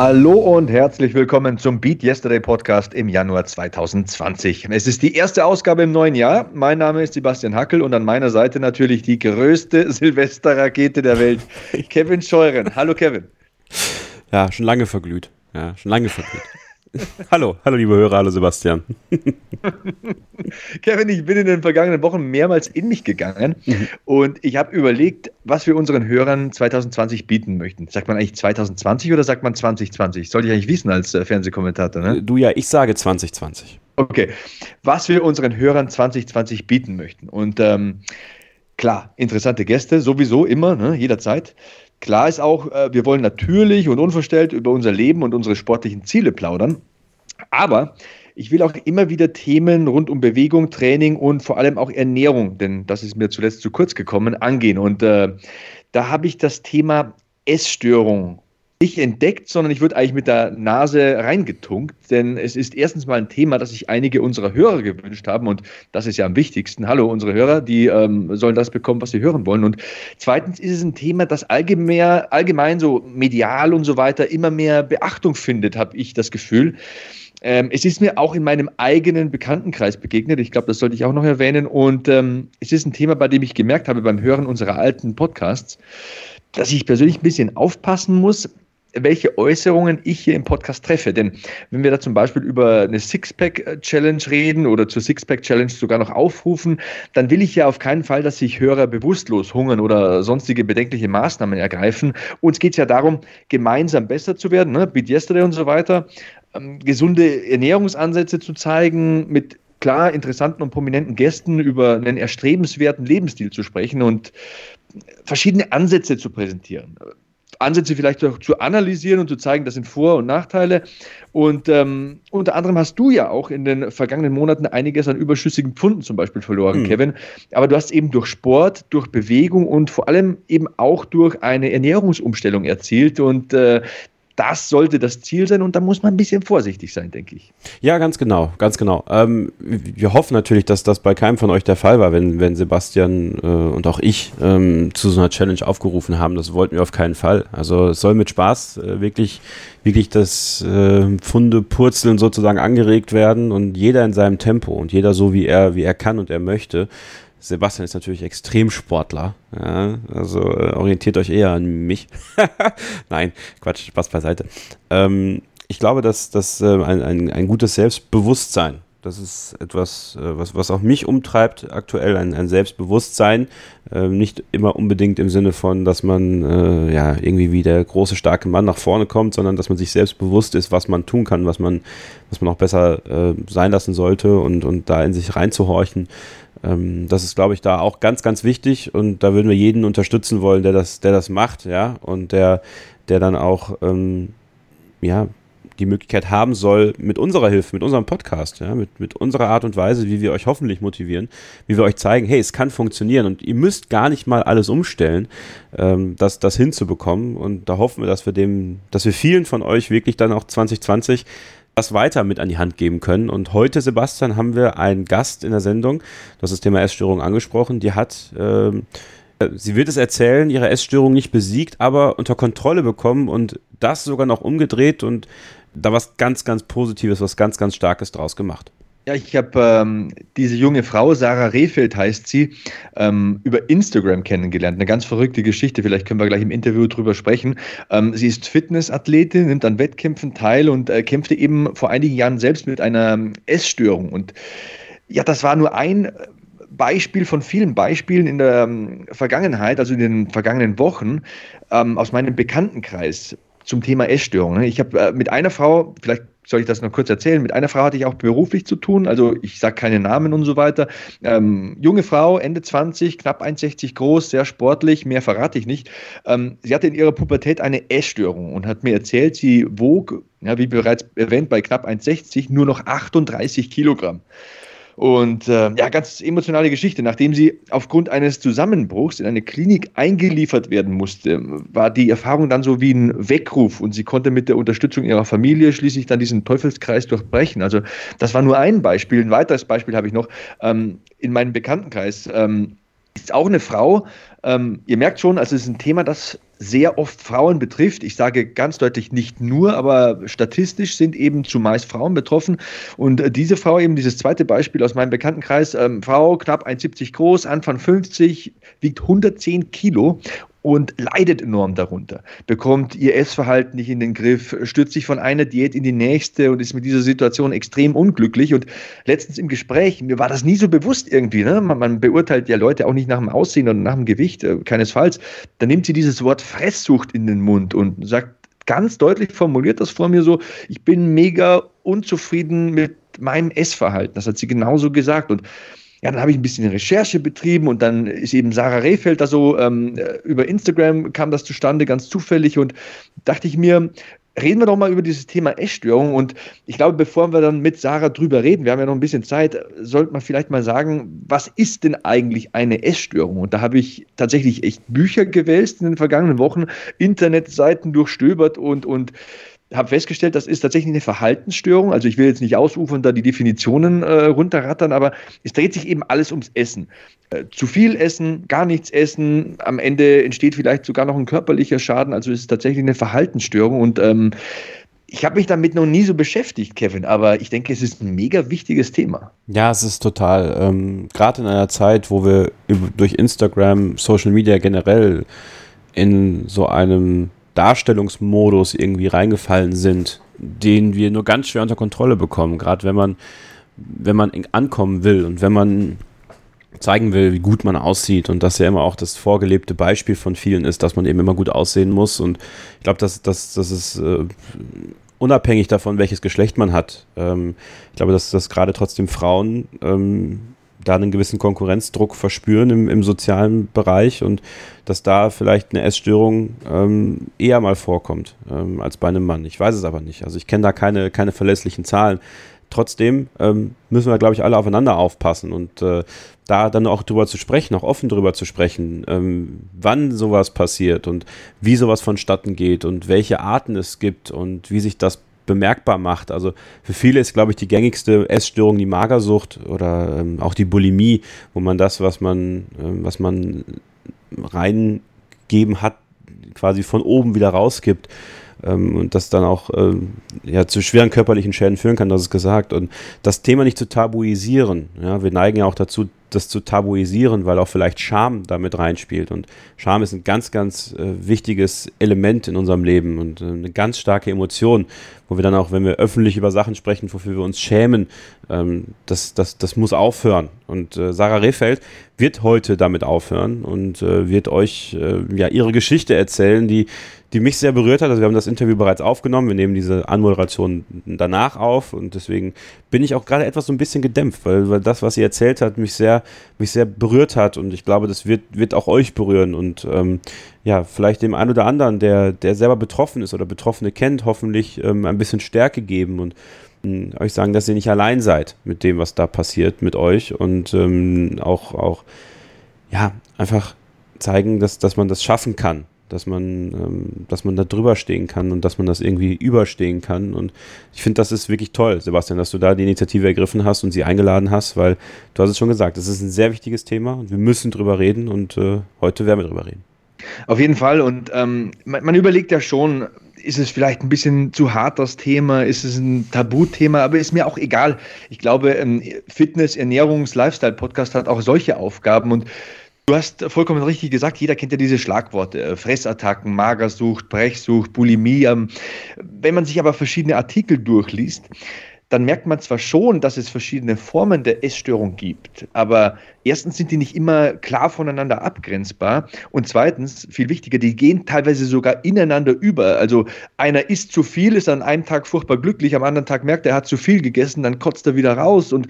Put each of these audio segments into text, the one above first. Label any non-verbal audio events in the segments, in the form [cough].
Hallo und herzlich willkommen zum Beat Yesterday Podcast im Januar 2020. Es ist die erste Ausgabe im neuen Jahr. Mein Name ist Sebastian Hackel und an meiner Seite natürlich die größte [laughs] Silvesterrakete der Welt, [laughs] Kevin Scheuren. Hallo Kevin. Ja, schon lange verglüht. Ja, schon lange verglüht. [laughs] hallo, hallo liebe Hörer, hallo Sebastian. [laughs] Kevin, ich bin in den vergangenen Wochen mehrmals in mich gegangen mhm. und ich habe überlegt, was wir unseren Hörern 2020 bieten möchten. Sagt man eigentlich 2020 oder sagt man 2020? Sollte ich eigentlich wissen als äh, Fernsehkommentator, ne? Du ja, ich sage 2020. Okay, was wir unseren Hörern 2020 bieten möchten. Und ähm, klar, interessante Gäste, sowieso immer, ne, jederzeit. Klar ist auch, äh, wir wollen natürlich und unverstellt über unser Leben und unsere sportlichen Ziele plaudern. Aber ich will auch immer wieder Themen rund um Bewegung, Training und vor allem auch Ernährung, denn das ist mir zuletzt zu kurz gekommen, angehen. Und äh, da habe ich das Thema Essstörung nicht entdeckt, sondern ich würde eigentlich mit der Nase reingetunkt, denn es ist erstens mal ein Thema, das sich einige unserer Hörer gewünscht haben und das ist ja am wichtigsten. Hallo, unsere Hörer, die ähm, sollen das bekommen, was sie hören wollen. Und zweitens ist es ein Thema, das allgemein, allgemein so medial und so weiter immer mehr Beachtung findet, habe ich das Gefühl. Ähm, es ist mir auch in meinem eigenen Bekanntenkreis begegnet. Ich glaube, das sollte ich auch noch erwähnen. Und ähm, es ist ein Thema, bei dem ich gemerkt habe beim Hören unserer alten Podcasts, dass ich persönlich ein bisschen aufpassen muss, welche Äußerungen ich hier im Podcast treffe. Denn wenn wir da zum Beispiel über eine Sixpack-Challenge reden oder zur Sixpack-Challenge sogar noch aufrufen, dann will ich ja auf keinen Fall, dass sich Hörer bewusstlos hungern oder sonstige bedenkliche Maßnahmen ergreifen. Uns geht es ja darum, gemeinsam besser zu werden, ne? Beat Yesterday und so weiter, ähm, gesunde Ernährungsansätze zu zeigen, mit klar interessanten und prominenten Gästen über einen erstrebenswerten Lebensstil zu sprechen und verschiedene Ansätze zu präsentieren. Ansätze vielleicht auch zu analysieren und zu zeigen, das sind Vor- und Nachteile. Und ähm, unter anderem hast du ja auch in den vergangenen Monaten einiges an überschüssigen Pfunden zum Beispiel verloren, mhm. Kevin. Aber du hast eben durch Sport, durch Bewegung und vor allem eben auch durch eine Ernährungsumstellung erzielt. Und äh, das sollte das Ziel sein und da muss man ein bisschen vorsichtig sein, denke ich. Ja, ganz genau, ganz genau. Ähm, wir hoffen natürlich, dass das bei keinem von euch der Fall war, wenn, wenn Sebastian äh, und auch ich ähm, zu so einer Challenge aufgerufen haben. Das wollten wir auf keinen Fall. Also es soll mit Spaß äh, wirklich, wirklich das äh, Purzeln sozusagen angeregt werden und jeder in seinem Tempo und jeder so, wie er, wie er kann und er möchte. Sebastian ist natürlich Extremsportler. Ja, also äh, orientiert euch eher an mich. [laughs] Nein, Quatsch, Spaß beiseite. Ähm, ich glaube, dass, dass äh, ein, ein, ein gutes Selbstbewusstsein, das ist etwas, äh, was, was auch mich umtreibt, aktuell ein, ein Selbstbewusstsein. Äh, nicht immer unbedingt im Sinne von, dass man äh, ja irgendwie wie der große, starke Mann nach vorne kommt, sondern dass man sich selbst bewusst ist, was man tun kann, was man, was man auch besser äh, sein lassen sollte und, und da in sich reinzuhorchen. Ähm, das ist, glaube ich, da auch ganz, ganz wichtig und da würden wir jeden unterstützen wollen, der das, der das macht, ja, und der, der dann auch, ähm, ja, die Möglichkeit haben soll, mit unserer Hilfe, mit unserem Podcast, ja, mit, mit unserer Art und Weise, wie wir euch hoffentlich motivieren, wie wir euch zeigen, hey, es kann funktionieren und ihr müsst gar nicht mal alles umstellen, ähm, das, das hinzubekommen. Und da hoffen wir, dass wir dem, dass wir vielen von euch wirklich dann auch 2020 das weiter mit an die Hand geben können. Und heute, Sebastian, haben wir einen Gast in der Sendung. Du hast das Thema Essstörung angesprochen. Die hat, ähm, sie wird es erzählen, ihre Essstörung nicht besiegt, aber unter Kontrolle bekommen und das sogar noch umgedreht und da was ganz, ganz Positives, was ganz, ganz Starkes draus gemacht. Ja, ich habe ähm, diese junge Frau, Sarah Rehfeld heißt sie, ähm, über Instagram kennengelernt. Eine ganz verrückte Geschichte, vielleicht können wir gleich im Interview drüber sprechen. Ähm, sie ist Fitnessathletin, nimmt an Wettkämpfen teil und äh, kämpfte eben vor einigen Jahren selbst mit einer ähm, Essstörung. Und ja, das war nur ein Beispiel von vielen Beispielen in der ähm, Vergangenheit, also in den vergangenen Wochen, ähm, aus meinem Bekanntenkreis zum Thema Essstörung. Ich habe äh, mit einer Frau, vielleicht soll ich das noch kurz erzählen? Mit einer Frau hatte ich auch beruflich zu tun, also ich sage keine Namen und so weiter. Ähm, junge Frau, Ende 20, knapp 1,60 groß, sehr sportlich, mehr verrate ich nicht. Ähm, sie hatte in ihrer Pubertät eine Essstörung und hat mir erzählt, sie wog, ja, wie bereits erwähnt, bei knapp 1,60 nur noch 38 Kilogramm. Und äh, ja, ganz emotionale Geschichte. Nachdem sie aufgrund eines Zusammenbruchs in eine Klinik eingeliefert werden musste, war die Erfahrung dann so wie ein Weckruf und sie konnte mit der Unterstützung ihrer Familie schließlich dann diesen Teufelskreis durchbrechen. Also das war nur ein Beispiel. Ein weiteres Beispiel habe ich noch ähm, in meinem Bekanntenkreis. Ähm, ist auch eine Frau. Ähm, ihr merkt schon, also es ist ein Thema, das sehr oft Frauen betrifft. Ich sage ganz deutlich nicht nur, aber statistisch sind eben zumeist Frauen betroffen. Und äh, diese Frau, eben dieses zweite Beispiel aus meinem Bekanntenkreis, ähm, Frau knapp 1,70 groß, Anfang 50, wiegt 110 Kilo und leidet enorm darunter, bekommt ihr Essverhalten nicht in den Griff, stürzt sich von einer Diät in die nächste und ist mit dieser Situation extrem unglücklich. Und letztens im Gespräch, mir war das nie so bewusst irgendwie, ne? man, man beurteilt ja Leute auch nicht nach dem Aussehen oder nach dem Gewicht, äh, keinesfalls. Da nimmt sie dieses Wort Fresssucht in den Mund und sagt ganz deutlich formuliert das vor mir so, ich bin mega unzufrieden mit meinem Essverhalten. Das hat sie genauso gesagt. Und ja, dann habe ich ein bisschen Recherche betrieben und dann ist eben Sarah Rehfeld da so, ähm, über Instagram kam das zustande, ganz zufällig und dachte ich mir, reden wir doch mal über dieses Thema Essstörung und ich glaube, bevor wir dann mit Sarah drüber reden, wir haben ja noch ein bisschen Zeit, sollte man vielleicht mal sagen, was ist denn eigentlich eine Essstörung? Und da habe ich tatsächlich echt Bücher gewälzt in den vergangenen Wochen, Internetseiten durchstöbert und, und habe festgestellt, das ist tatsächlich eine Verhaltensstörung. Also ich will jetzt nicht ausufern, da die Definitionen äh, runterrattern, aber es dreht sich eben alles ums Essen. Äh, zu viel essen, gar nichts essen, am Ende entsteht vielleicht sogar noch ein körperlicher Schaden. Also es ist tatsächlich eine Verhaltensstörung und ähm, ich habe mich damit noch nie so beschäftigt, Kevin, aber ich denke, es ist ein mega wichtiges Thema. Ja, es ist total. Ähm, Gerade in einer Zeit, wo wir durch Instagram, Social Media generell in so einem Darstellungsmodus irgendwie reingefallen sind, den wir nur ganz schwer unter Kontrolle bekommen. Gerade wenn man, wenn man ankommen will und wenn man zeigen will, wie gut man aussieht und das ja immer auch das vorgelebte Beispiel von vielen ist, dass man eben immer gut aussehen muss. Und ich glaube, dass das, ist äh, unabhängig davon, welches Geschlecht man hat. Ähm, ich glaube, dass, dass gerade trotzdem Frauen ähm, da einen gewissen Konkurrenzdruck verspüren im, im sozialen Bereich und dass da vielleicht eine Essstörung ähm, eher mal vorkommt ähm, als bei einem Mann. Ich weiß es aber nicht. Also ich kenne da keine, keine verlässlichen Zahlen. Trotzdem ähm, müssen wir, glaube ich, alle aufeinander aufpassen und äh, da dann auch drüber zu sprechen, auch offen drüber zu sprechen, ähm, wann sowas passiert und wie sowas vonstatten geht und welche Arten es gibt und wie sich das bemerkbar macht. Also für viele ist, glaube ich, die gängigste Essstörung die Magersucht oder ähm, auch die Bulimie, wo man das, was man, äh, was man reingeben hat, quasi von oben wieder rausgibt ähm, und das dann auch ähm, ja, zu schweren körperlichen Schäden führen kann, das ist gesagt. Und das Thema nicht zu tabuisieren. Ja, wir neigen ja auch dazu, das zu tabuisieren, weil auch vielleicht Scham damit reinspielt. Und Scham ist ein ganz, ganz äh, wichtiges Element in unserem Leben und äh, eine ganz starke Emotion, wo wir dann auch, wenn wir öffentlich über Sachen sprechen, wofür wir uns schämen, ähm, das, das, das muss aufhören. Und äh, Sarah Rehfeld wird heute damit aufhören und äh, wird euch äh, ja ihre Geschichte erzählen, die die mich sehr berührt hat. Also wir haben das Interview bereits aufgenommen, wir nehmen diese Anmoderation danach auf und deswegen bin ich auch gerade etwas so ein bisschen gedämpft, weil, weil das, was sie erzählt hat, mich sehr, mich sehr berührt hat und ich glaube, das wird, wird auch euch berühren und ähm, ja, vielleicht dem einen oder anderen, der, der selber betroffen ist oder Betroffene kennt, hoffentlich ähm, ein bisschen Stärke geben und ähm, euch sagen, dass ihr nicht allein seid mit dem, was da passiert mit euch und ähm, auch, auch ja, einfach zeigen, dass, dass man das schaffen kann dass man, ähm, dass man da drüber stehen kann und dass man das irgendwie überstehen kann. Und ich finde, das ist wirklich toll, Sebastian, dass du da die Initiative ergriffen hast und sie eingeladen hast, weil du hast es schon gesagt, es ist ein sehr wichtiges Thema und wir müssen drüber reden und äh, heute werden wir drüber reden. Auf jeden Fall und ähm, man, man überlegt ja schon, ist es vielleicht ein bisschen zu hart das Thema, ist es ein Tabuthema, aber ist mir auch egal. Ich glaube, Fitness, Ernährungs, Lifestyle-Podcast hat auch solche Aufgaben und Du hast vollkommen richtig gesagt, jeder kennt ja diese Schlagworte, äh, Fressattacken, Magersucht, Brechsucht, Bulimie. Ähm, wenn man sich aber verschiedene Artikel durchliest, dann merkt man zwar schon, dass es verschiedene Formen der Essstörung gibt, aber erstens sind die nicht immer klar voneinander abgrenzbar und zweitens, viel wichtiger, die gehen teilweise sogar ineinander über. Also einer isst zu viel, ist an einem Tag furchtbar glücklich, am anderen Tag merkt er, er hat zu viel gegessen, dann kotzt er wieder raus und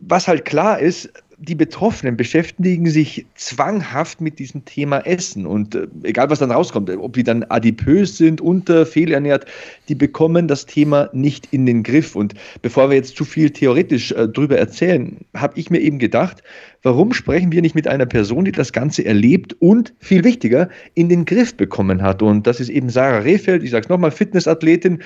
was halt klar ist, die Betroffenen beschäftigen sich zwanghaft mit diesem Thema Essen. Und äh, egal, was dann rauskommt, ob die dann adipös sind, unter, fehlernährt, die bekommen das Thema nicht in den Griff. Und bevor wir jetzt zu viel theoretisch äh, drüber erzählen, habe ich mir eben gedacht, warum sprechen wir nicht mit einer Person, die das Ganze erlebt und, viel wichtiger, in den Griff bekommen hat? Und das ist eben Sarah Rehfeld, ich sage es nochmal, Fitnessathletin,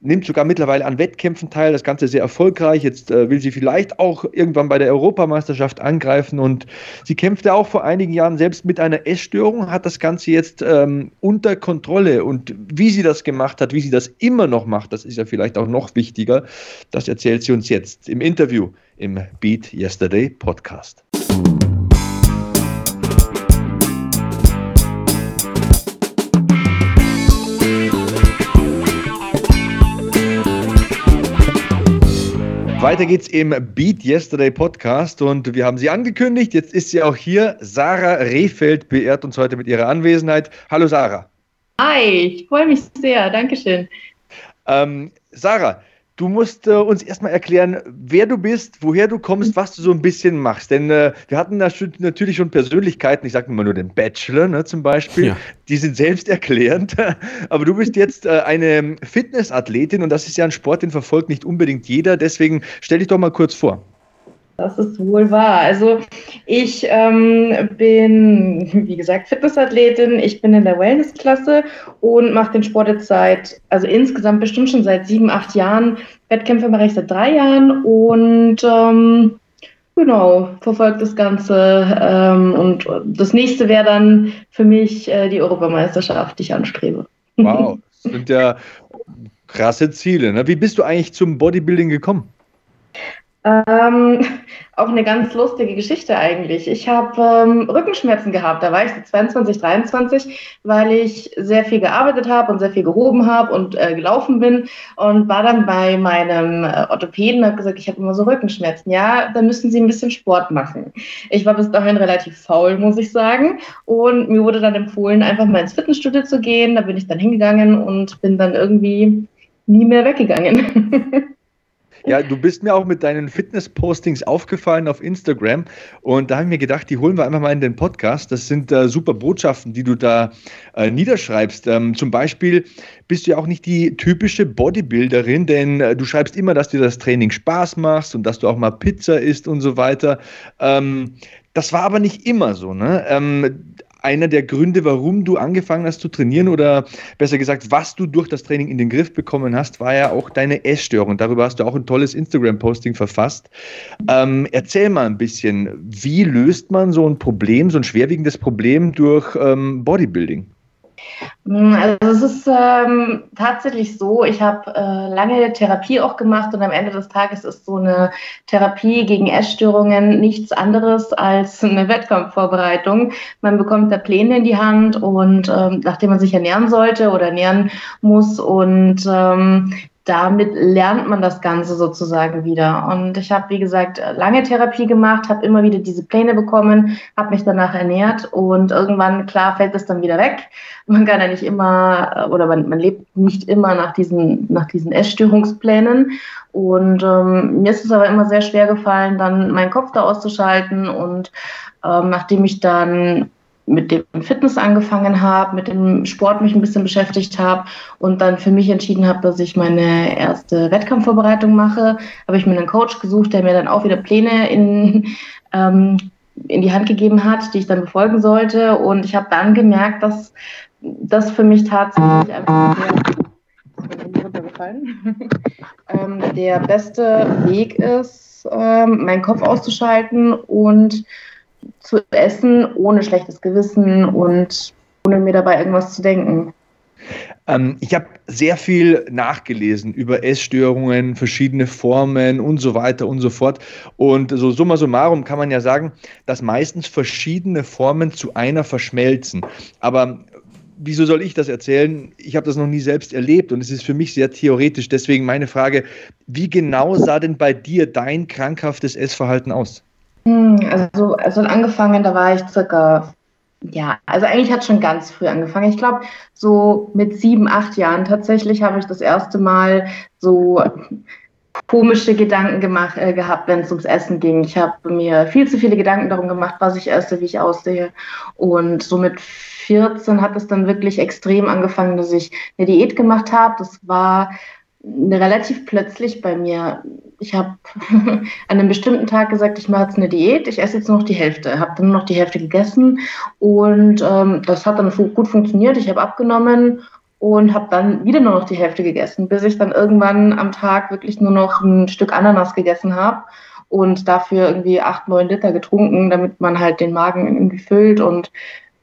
nimmt sogar mittlerweile an Wettkämpfen teil, das Ganze sehr erfolgreich. Jetzt äh, will sie vielleicht auch irgendwann bei der Europameisterschaft angreifen und sie kämpfte auch vor einigen Jahren selbst mit einer Essstörung, hat das Ganze jetzt ähm, unter Kontrolle und wie sie das gemacht hat, wie sie das immer noch macht, das ist ja vielleicht auch noch wichtiger, das erzählt sie uns jetzt im Interview im Beat Yesterday Podcast. Weiter geht's im Beat Yesterday Podcast und wir haben sie angekündigt. Jetzt ist sie auch hier. Sarah Rehfeld beehrt uns heute mit ihrer Anwesenheit. Hallo Sarah. Hi, ich freue mich sehr. Dankeschön. Ähm, Sarah, Du musst äh, uns erstmal erklären, wer du bist, woher du kommst, was du so ein bisschen machst. Denn äh, wir hatten natürlich schon Persönlichkeiten, ich sage mal nur den Bachelor ne, zum Beispiel, ja. die sind selbsterklärend. [laughs] Aber du bist jetzt äh, eine Fitnessathletin und das ist ja ein Sport, den verfolgt nicht unbedingt jeder. Deswegen stell dich doch mal kurz vor. Das ist wohl wahr. Also ich ähm, bin, wie gesagt, Fitnessathletin. Ich bin in der Wellnessklasse und mache den Sport jetzt seit, also insgesamt bestimmt schon seit sieben, acht Jahren. Wettkämpfe mache ich seit drei Jahren und ähm, genau, verfolge das Ganze. Ähm, und das nächste wäre dann für mich äh, die Europameisterschaft, die ich anstrebe. Wow, das sind ja krasse Ziele. Ne? Wie bist du eigentlich zum Bodybuilding gekommen? Ähm, [laughs] auch eine ganz lustige Geschichte eigentlich. Ich habe ähm, Rückenschmerzen gehabt, da war ich so 22, 23, weil ich sehr viel gearbeitet habe und sehr viel gehoben habe und äh, gelaufen bin und war dann bei meinem äh, Orthopäden und habe gesagt, ich habe immer so Rückenschmerzen. Ja, da müssen Sie ein bisschen Sport machen. Ich war bis dahin relativ faul, muss ich sagen. Und mir wurde dann empfohlen, einfach mal ins Fitnessstudio zu gehen. Da bin ich dann hingegangen und bin dann irgendwie nie mehr weggegangen. [laughs] Ja, du bist mir auch mit deinen Fitness-Postings aufgefallen auf Instagram und da habe ich mir gedacht, die holen wir einfach mal in den Podcast. Das sind äh, super Botschaften, die du da äh, niederschreibst. Ähm, zum Beispiel bist du ja auch nicht die typische Bodybuilderin, denn äh, du schreibst immer, dass dir das Training Spaß macht und dass du auch mal Pizza isst und so weiter. Ähm, das war aber nicht immer so. Ne? Ähm, einer der Gründe, warum du angefangen hast zu trainieren oder besser gesagt, was du durch das Training in den Griff bekommen hast, war ja auch deine Essstörung. Darüber hast du auch ein tolles Instagram-Posting verfasst. Ähm, erzähl mal ein bisschen, wie löst man so ein Problem, so ein schwerwiegendes Problem durch ähm, Bodybuilding? Mm, also es ist ähm, tatsächlich so, ich habe äh, lange Therapie auch gemacht und am Ende des Tages ist so eine Therapie gegen Essstörungen nichts anderes als [laughs] eine Wettkampfvorbereitung. Man bekommt da Pläne in die Hand und ähm, nachdem man sich ernähren sollte oder ernähren muss und ähm, damit lernt man das Ganze sozusagen wieder. Und ich habe, wie gesagt, lange Therapie gemacht, habe immer wieder diese Pläne bekommen, habe mich danach ernährt und irgendwann, klar, fällt das dann wieder weg. Man kann ja nicht immer oder man, man lebt nicht immer nach diesen, nach diesen Essstörungsplänen. Und ähm, mir ist es aber immer sehr schwer gefallen, dann meinen Kopf da auszuschalten. Und ähm, nachdem ich dann mit dem Fitness angefangen habe, mit dem Sport mich ein bisschen beschäftigt habe und dann für mich entschieden habe, dass ich meine erste Wettkampfvorbereitung mache, habe ich mir einen Coach gesucht, der mir dann auch wieder Pläne in, [laughs] ähm, in die Hand gegeben hat, die ich dann befolgen sollte. Und ich habe dann gemerkt, dass das für mich tatsächlich einfach der, [laughs] ähm, beste Weg ist, ähm, meinen Kopf auszuschalten und zu essen, ohne schlechtes Gewissen und ohne mir dabei irgendwas zu denken. Ähm, ich habe sehr viel nachgelesen über Essstörungen, verschiedene Formen und so weiter und so fort. Und so summa summarum kann man ja sagen, dass meistens verschiedene Formen zu einer verschmelzen. Aber wieso soll ich das erzählen? Ich habe das noch nie selbst erlebt und es ist für mich sehr theoretisch. Deswegen meine Frage, wie genau sah denn bei dir dein krankhaftes Essverhalten aus? Hm, also, also angefangen, da war ich circa, ja, also eigentlich hat schon ganz früh angefangen. Ich glaube, so mit sieben, acht Jahren tatsächlich habe ich das erste Mal so komische Gedanken gemacht, äh, gehabt, wenn es ums Essen ging. Ich habe mir viel zu viele Gedanken darum gemacht, was ich esse, wie ich aussehe. Und so mit 14 hat es dann wirklich extrem angefangen, dass ich eine Diät gemacht habe. Das war relativ plötzlich bei mir. Ich habe [laughs] an einem bestimmten Tag gesagt, ich mache jetzt eine Diät, ich esse jetzt nur noch die Hälfte, habe dann nur noch die Hälfte gegessen und ähm, das hat dann gut funktioniert. Ich habe abgenommen und habe dann wieder nur noch die Hälfte gegessen, bis ich dann irgendwann am Tag wirklich nur noch ein Stück Ananas gegessen habe und dafür irgendwie acht, neun Liter getrunken, damit man halt den Magen irgendwie füllt und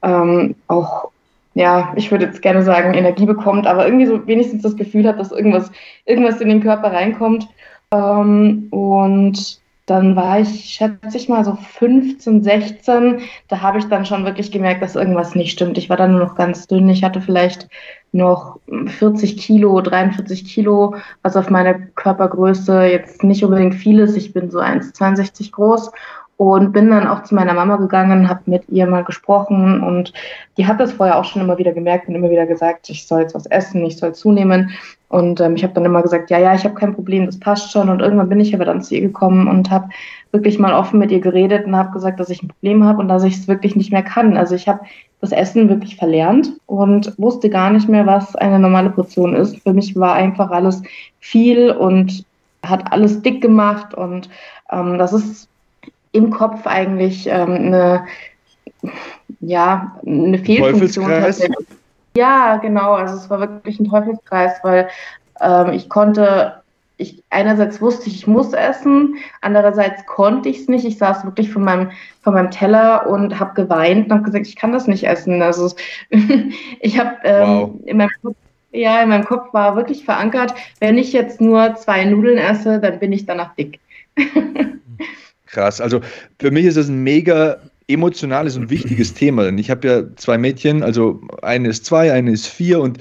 ähm, auch, ja, ich würde jetzt gerne sagen, Energie bekommt, aber irgendwie so wenigstens das Gefühl hat, dass irgendwas, irgendwas in den Körper reinkommt. Ähm, und dann war ich, schätze ich mal, so 15, 16. Da habe ich dann schon wirklich gemerkt, dass irgendwas nicht stimmt. Ich war dann nur noch ganz dünn. Ich hatte vielleicht noch 40 Kilo, 43 Kilo, was auf meine Körpergröße jetzt nicht unbedingt viel ist. Ich bin so 1,62 groß und bin dann auch zu meiner Mama gegangen, habe mit ihr mal gesprochen und die hat das vorher auch schon immer wieder gemerkt und immer wieder gesagt, ich soll jetzt was essen, ich soll zunehmen. Und ähm, ich habe dann immer gesagt, ja, ja, ich habe kein Problem, das passt schon. Und irgendwann bin ich aber dann zu ihr gekommen und habe wirklich mal offen mit ihr geredet und habe gesagt, dass ich ein Problem habe und dass ich es wirklich nicht mehr kann. Also ich habe das Essen wirklich verlernt und wusste gar nicht mehr, was eine normale Portion ist. Für mich war einfach alles viel und hat alles dick gemacht und ähm, das ist im Kopf eigentlich ähm, eine, ja, eine Fehlfunktion. Ja, genau. Also es war wirklich ein Teufelskreis, weil ähm, ich konnte, ich einerseits wusste ich, ich muss essen, andererseits konnte ich es nicht. Ich saß wirklich von meinem, von meinem Teller und habe geweint und habe gesagt, ich kann das nicht essen. Also [laughs] ich habe ähm, wow. in meinem Kopf ja, in meinem Kopf war wirklich verankert, wenn ich jetzt nur zwei Nudeln esse, dann bin ich danach dick. [laughs] Krass. Also für mich ist das ein mega emotionales und wichtiges [clears throat] Thema. Denn ich habe ja zwei Mädchen, also eine ist zwei, eine ist vier und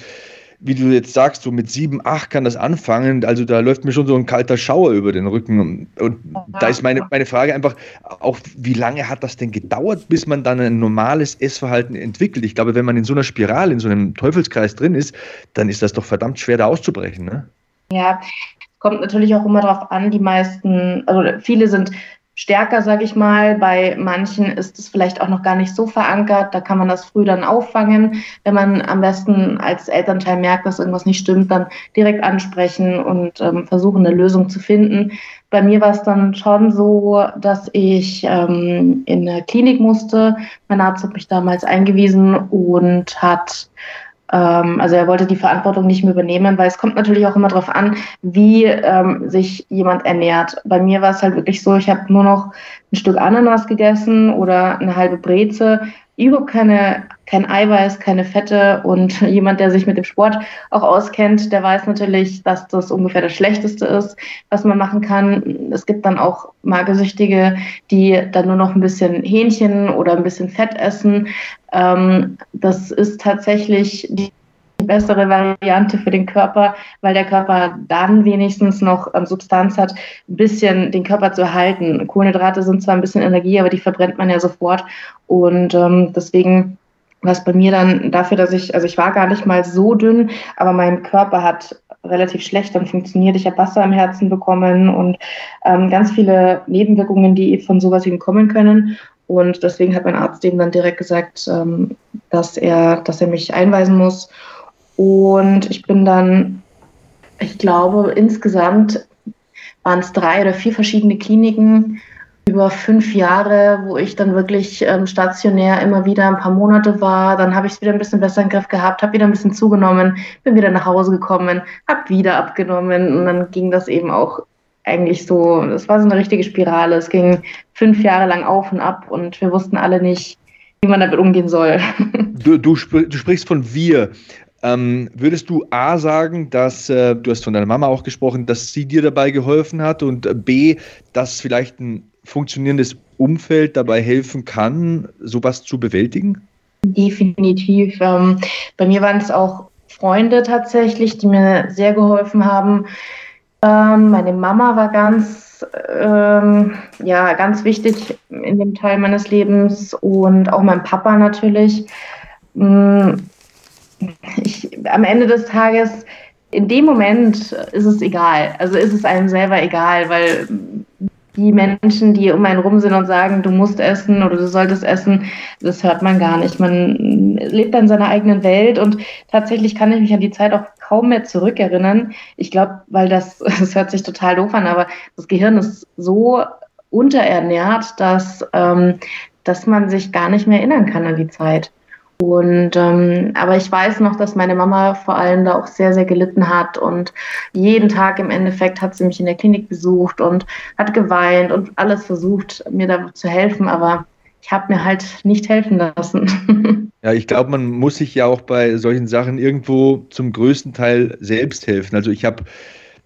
wie du jetzt sagst, so mit sieben, acht kann das anfangen. Also da läuft mir schon so ein kalter Schauer über den Rücken. Und da ist meine, meine Frage einfach auch, wie lange hat das denn gedauert, bis man dann ein normales Essverhalten entwickelt? Ich glaube, wenn man in so einer Spirale, in so einem Teufelskreis drin ist, dann ist das doch verdammt schwer, da auszubrechen. Ne? Ja, kommt natürlich auch immer darauf an, die meisten, also viele sind stärker, sage ich mal. Bei manchen ist es vielleicht auch noch gar nicht so verankert. Da kann man das früh dann auffangen. Wenn man am besten als Elternteil merkt, dass irgendwas nicht stimmt, dann direkt ansprechen und ähm, versuchen, eine Lösung zu finden. Bei mir war es dann schon so, dass ich ähm, in eine Klinik musste. Mein Arzt hat mich damals eingewiesen und hat also er wollte die Verantwortung nicht mehr übernehmen, weil es kommt natürlich auch immer darauf an, wie ähm, sich jemand ernährt. Bei mir war es halt wirklich so, ich habe nur noch ein Stück Ananas gegessen oder eine halbe Breze, überhaupt keine, kein Eiweiß, keine Fette und [laughs] jemand, der sich mit dem Sport auch auskennt, der weiß natürlich, dass das ungefähr das Schlechteste ist, was man machen kann. Es gibt dann auch Magersüchtige, die dann nur noch ein bisschen Hähnchen oder ein bisschen Fett essen. Ähm, das ist tatsächlich die bessere Variante für den Körper, weil der Körper dann wenigstens noch Substanz hat, ein bisschen den Körper zu erhalten. Kohlenhydrate sind zwar ein bisschen Energie, aber die verbrennt man ja sofort. Und ähm, deswegen war es bei mir dann dafür, dass ich, also ich war gar nicht mal so dünn, aber mein Körper hat relativ schlecht dann funktioniert. Ich habe Wasser im Herzen bekommen und ähm, ganz viele Nebenwirkungen, die von sowas eben kommen können. Und deswegen hat mein Arzt eben dann direkt gesagt, ähm, dass er, dass er mich einweisen muss. Und ich bin dann, ich glaube, insgesamt waren es drei oder vier verschiedene Kliniken über fünf Jahre, wo ich dann wirklich ähm, stationär immer wieder ein paar Monate war. Dann habe ich es wieder ein bisschen besser im Griff gehabt, habe wieder ein bisschen zugenommen, bin wieder nach Hause gekommen, habe wieder abgenommen und dann ging das eben auch eigentlich so, das war so eine richtige Spirale. Es ging fünf Jahre lang auf und ab und wir wussten alle nicht, wie man damit umgehen soll. [laughs] Du, du, sp du sprichst von wir. Ähm, würdest du A sagen, dass äh, du hast von deiner Mama auch gesprochen, dass sie dir dabei geholfen hat und äh, B, dass vielleicht ein funktionierendes Umfeld dabei helfen kann, sowas zu bewältigen? Definitiv. Ähm, bei mir waren es auch Freunde tatsächlich, die mir sehr geholfen haben. Ähm, meine Mama war ganz, ähm, ja, ganz wichtig in dem Teil meines Lebens und auch mein Papa natürlich. Mm, ich, am Ende des Tages, in dem Moment ist es egal. Also ist es einem selber egal, weil die Menschen, die um einen rum sind und sagen, du musst essen oder du solltest essen, das hört man gar nicht. Man lebt in seiner eigenen Welt und tatsächlich kann ich mich an die Zeit auch kaum mehr zurückerinnern. Ich glaube, weil das, [laughs] das hört sich total doof an, aber das Gehirn ist so unterernährt, dass, ähm, dass man sich gar nicht mehr erinnern kann an die Zeit. Und ähm, aber ich weiß noch, dass meine Mama vor allem da auch sehr, sehr gelitten hat und jeden Tag im Endeffekt hat sie mich in der Klinik besucht und hat geweint und alles versucht, mir da zu helfen, aber ich habe mir halt nicht helfen lassen. [laughs] Ja, ich glaube, man muss sich ja auch bei solchen Sachen irgendwo zum größten Teil selbst helfen. Also ich habe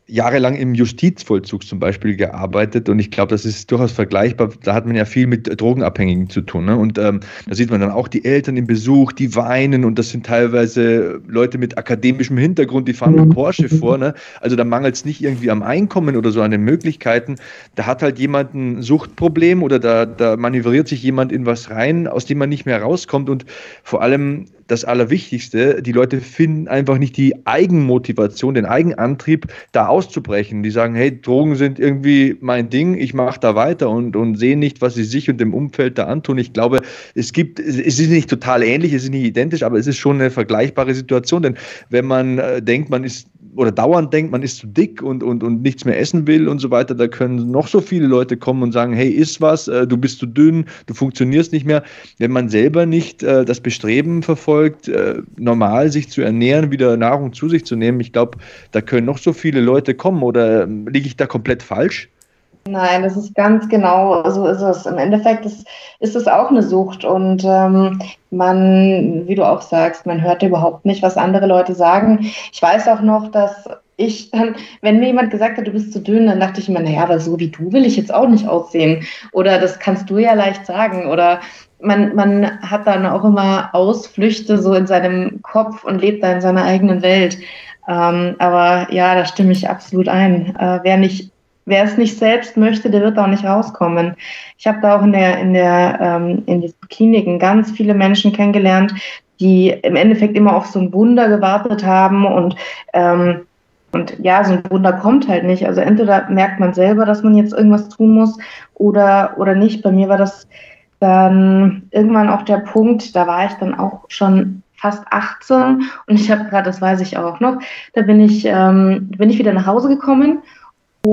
jahrelang im Justizvollzug zum Beispiel gearbeitet und ich glaube, das ist durchaus vergleichbar. Da hat man ja viel mit Drogenabhängigen zu tun. Ne? Und ähm, da sieht man dann auch die Eltern im Besuch, die weinen und das sind teilweise Leute mit akademischem Hintergrund, die fahren mit Porsche vor. Ne? Also da mangelt es nicht irgendwie am Einkommen oder so an den Möglichkeiten. Da hat halt jemand ein Suchtproblem oder da, da manövriert sich jemand in was rein, aus dem man nicht mehr rauskommt und vor allem das Allerwichtigste, die Leute finden einfach nicht die Eigenmotivation, den Eigenantrieb, da auszubrechen. Die sagen, hey, Drogen sind irgendwie mein Ding, ich mache da weiter und, und sehen nicht, was sie sich und dem Umfeld da antun. Ich glaube, es gibt, es ist nicht total ähnlich, es ist nicht identisch, aber es ist schon eine vergleichbare Situation, denn wenn man äh, denkt, man ist oder dauernd denkt, man ist zu dick und, und, und nichts mehr essen will und so weiter, da können noch so viele Leute kommen und sagen, hey, iss was, äh, du bist zu dünn, du funktionierst nicht mehr. Wenn man selber nicht äh, das Bestreben verfolgt, äh, normal sich zu ernähren, wieder Nahrung zu sich zu nehmen, ich glaube, da können noch so viele Leute kommen oder ähm, liege ich da komplett falsch? Nein, das ist ganz genau, so ist es. Im Endeffekt ist, ist es auch eine Sucht und ähm, man, wie du auch sagst, man hört überhaupt nicht, was andere Leute sagen. Ich weiß auch noch, dass ich dann, wenn mir jemand gesagt hat, du bist zu dünn, dann dachte ich immer, naja, aber so wie du will ich jetzt auch nicht aussehen. Oder das kannst du ja leicht sagen. Oder man, man hat dann auch immer Ausflüchte so in seinem Kopf und lebt da in seiner eigenen Welt. Ähm, aber ja, da stimme ich absolut ein. Äh, wer nicht wer es nicht selbst möchte, der wird auch nicht rauskommen. Ich habe da auch in der, in der, ähm, in diesen Kliniken ganz viele Menschen kennengelernt, die im Endeffekt immer auf so ein Wunder gewartet haben und ähm, und ja, so ein Wunder kommt halt nicht. Also entweder merkt man selber, dass man jetzt irgendwas tun muss oder, oder nicht. Bei mir war das dann irgendwann auch der Punkt, da war ich dann auch schon fast 18 und ich habe gerade, das weiß ich auch noch, da bin ich, ähm, bin ich wieder nach Hause gekommen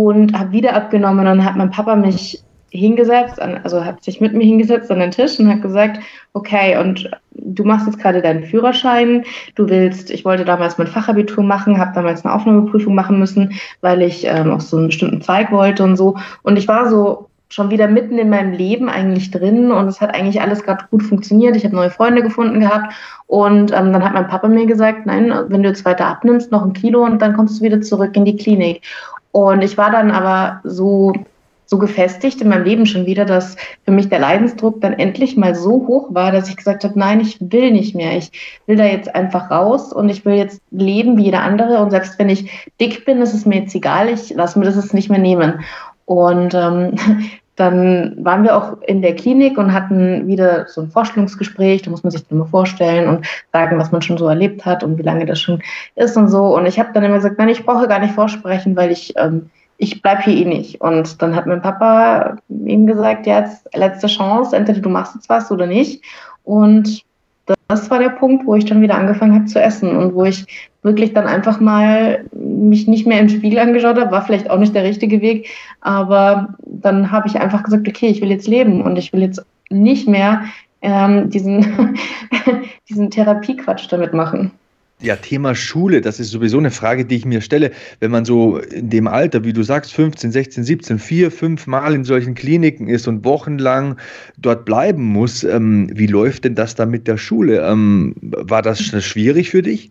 und habe wieder abgenommen. Und dann hat mein Papa mich hingesetzt, also hat sich mit mir hingesetzt an den Tisch und hat gesagt, okay, und du machst jetzt gerade deinen Führerschein, du willst, ich wollte damals mein Fachabitur machen, habe damals eine Aufnahmeprüfung machen müssen, weil ich ähm, auf so einen bestimmten Zweig wollte und so. Und ich war so schon wieder mitten in meinem Leben eigentlich drin und es hat eigentlich alles gerade gut funktioniert. Ich habe neue Freunde gefunden gehabt und ähm, dann hat mein Papa mir gesagt, nein, wenn du jetzt weiter abnimmst, noch ein Kilo und dann kommst du wieder zurück in die Klinik. Und ich war dann aber so, so gefestigt in meinem Leben schon wieder, dass für mich der Leidensdruck dann endlich mal so hoch war, dass ich gesagt habe, nein, ich will nicht mehr. Ich will da jetzt einfach raus und ich will jetzt leben wie jeder andere. Und selbst wenn ich dick bin, ist es mir jetzt egal, ich lasse mir das jetzt nicht mehr nehmen. Und ähm, dann waren wir auch in der Klinik und hatten wieder so ein Vorstellungsgespräch. Da muss man sich dann mal vorstellen und sagen, was man schon so erlebt hat und wie lange das schon ist und so. Und ich habe dann immer gesagt, nein, ich brauche gar nicht vorsprechen, weil ich, ähm, ich bleibe hier eh nicht. Und dann hat mein Papa ihm gesagt, jetzt letzte Chance, entweder du machst jetzt was oder nicht. Und das war der Punkt, wo ich dann wieder angefangen habe zu essen und wo ich wirklich dann einfach mal mich nicht mehr im Spiegel angeschaut habe, war vielleicht auch nicht der richtige Weg, aber dann habe ich einfach gesagt, okay, ich will jetzt leben und ich will jetzt nicht mehr ähm, diesen, [laughs] diesen Therapiequatsch damit machen. Ja, Thema Schule, das ist sowieso eine Frage, die ich mir stelle. Wenn man so in dem Alter, wie du sagst, 15, 16, 17, vier, fünf Mal in solchen Kliniken ist und wochenlang dort bleiben muss, ähm, wie läuft denn das da mit der Schule? Ähm, war das schwierig für dich?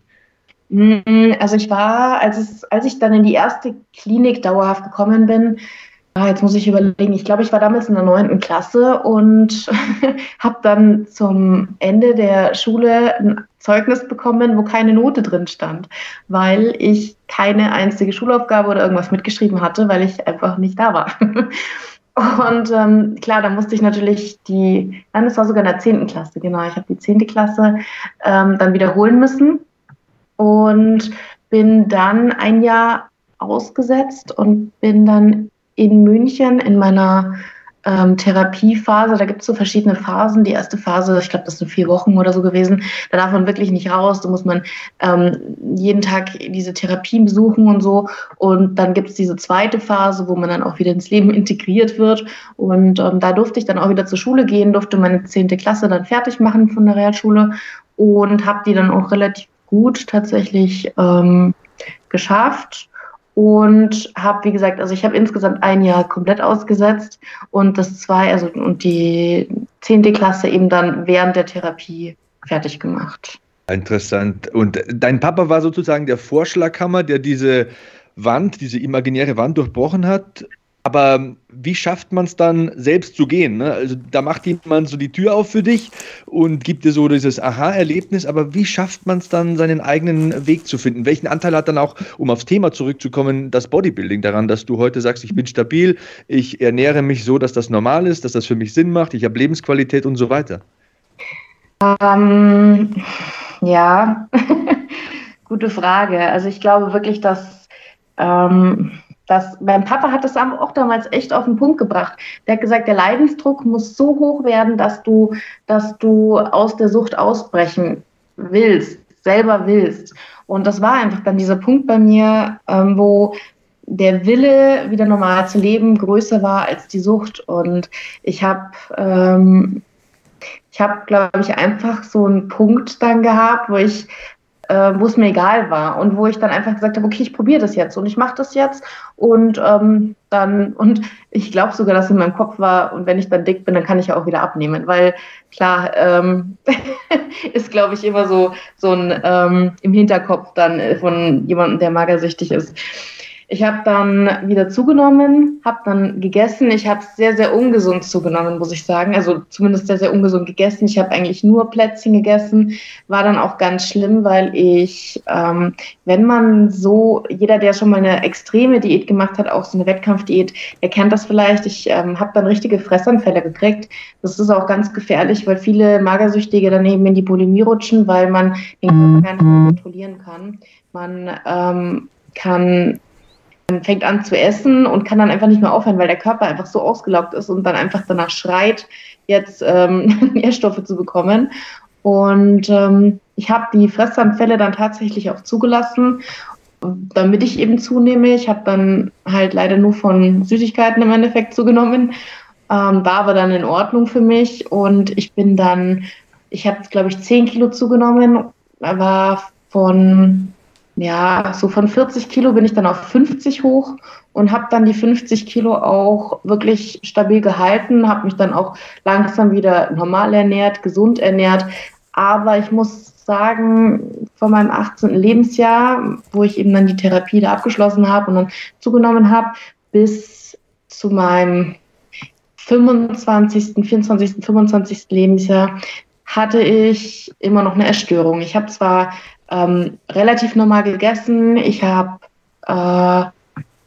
Mm, also ich war, als, es, als ich dann in die erste Klinik dauerhaft gekommen bin, Ah, jetzt muss ich überlegen. Ich glaube, ich war damals in der neunten Klasse und [laughs] habe dann zum Ende der Schule ein Zeugnis bekommen, wo keine Note drin stand, weil ich keine einzige Schulaufgabe oder irgendwas mitgeschrieben hatte, weil ich einfach nicht da war. [laughs] Und ähm, klar, da musste ich natürlich die, nein, das war sogar in der zehnten Klasse, genau. Ich habe die zehnte Klasse ähm, dann wiederholen müssen und bin dann ein Jahr ausgesetzt und bin dann in München in meiner ähm, Therapiephase. Da gibt es so verschiedene Phasen. Die erste Phase, ich glaube, das sind vier Wochen oder so gewesen. Da darf man wirklich nicht raus. Da muss man ähm, jeden Tag diese Therapien besuchen und so. Und dann gibt es diese zweite Phase, wo man dann auch wieder ins Leben [laughs] integriert wird. Und ähm, da durfte ich dann auch wieder zur Schule gehen, durfte meine zehnte Klasse dann fertig machen von der Realschule und habe die dann auch relativ gut tatsächlich ähm, geschafft und habe, wie gesagt, also ich habe insgesamt ein Jahr komplett ausgesetzt und das zwei, also und die zehnte Klasse eben dann während der Therapie fertig gemacht. Interessant. Und dein Papa war sozusagen der Vorschlaghammer, der diese Wand, diese imaginäre Wand durchbrochen hat. Aber wie schafft man es dann, selbst zu gehen? Ne? Also da macht jemand so die Tür auf für dich und gibt dir so dieses Aha-Erlebnis. Aber wie schafft man es dann, seinen eigenen Weg zu finden? Welchen Anteil hat dann auch, um aufs Thema zurückzukommen, das Bodybuilding daran, dass du heute sagst, ich bin stabil, ich ernähre mich so, dass das normal ist, dass das für mich Sinn macht, ich habe Lebensqualität und so weiter? Ähm, ja, [laughs] gute Frage. Also ich glaube wirklich, dass ähm, das, mein Papa hat das auch damals echt auf den Punkt gebracht. Der hat gesagt, der Leidensdruck muss so hoch werden, dass du, dass du aus der Sucht ausbrechen willst, selber willst. Und das war einfach dann dieser Punkt bei mir, ähm, wo der Wille, wieder normal zu leben, größer war als die Sucht. Und ich habe ähm, ich habe, glaube ich, einfach so einen Punkt dann gehabt, wo ich, äh, wo es mir egal war und wo ich dann einfach gesagt habe, okay, ich probiere das jetzt und ich mache das jetzt und ähm, dann und ich glaube sogar, dass in meinem Kopf war und wenn ich dann dick bin, dann kann ich ja auch wieder abnehmen, weil klar ähm, [laughs] ist, glaube ich, immer so so ein ähm, im Hinterkopf dann von jemandem, der magersüchtig ist. Ich habe dann wieder zugenommen, habe dann gegessen. Ich habe sehr, sehr ungesund zugenommen, muss ich sagen. Also zumindest sehr, sehr ungesund gegessen. Ich habe eigentlich nur Plätzchen gegessen. War dann auch ganz schlimm, weil ich, ähm, wenn man so, jeder, der schon mal eine extreme Diät gemacht hat, auch so eine Wettkampfdiät, der kennt das vielleicht. Ich ähm, habe dann richtige Fressanfälle gekriegt. Das ist auch ganz gefährlich, weil viele Magersüchtige daneben in die Bulimie rutschen, weil man den Körper gar nicht mehr kontrollieren kann. Man ähm, kann man fängt an zu essen und kann dann einfach nicht mehr aufhören, weil der Körper einfach so ausgelaugt ist und dann einfach danach schreit, jetzt ähm, [laughs] Nährstoffe zu bekommen. Und ähm, ich habe die Fressanfälle dann tatsächlich auch zugelassen, damit ich eben zunehme. Ich habe dann halt leider nur von Süßigkeiten im Endeffekt zugenommen, ähm, war aber dann in Ordnung für mich und ich bin dann, ich habe glaube ich 10 Kilo zugenommen, war von ja, so von 40 Kilo bin ich dann auf 50 hoch und habe dann die 50 Kilo auch wirklich stabil gehalten, habe mich dann auch langsam wieder normal ernährt, gesund ernährt. Aber ich muss sagen, von meinem 18. Lebensjahr, wo ich eben dann die Therapie da abgeschlossen habe und dann zugenommen habe, bis zu meinem 25., 24., 25. Lebensjahr hatte ich immer noch eine Essstörung. Ich habe zwar ähm, relativ normal gegessen. Ich habe äh,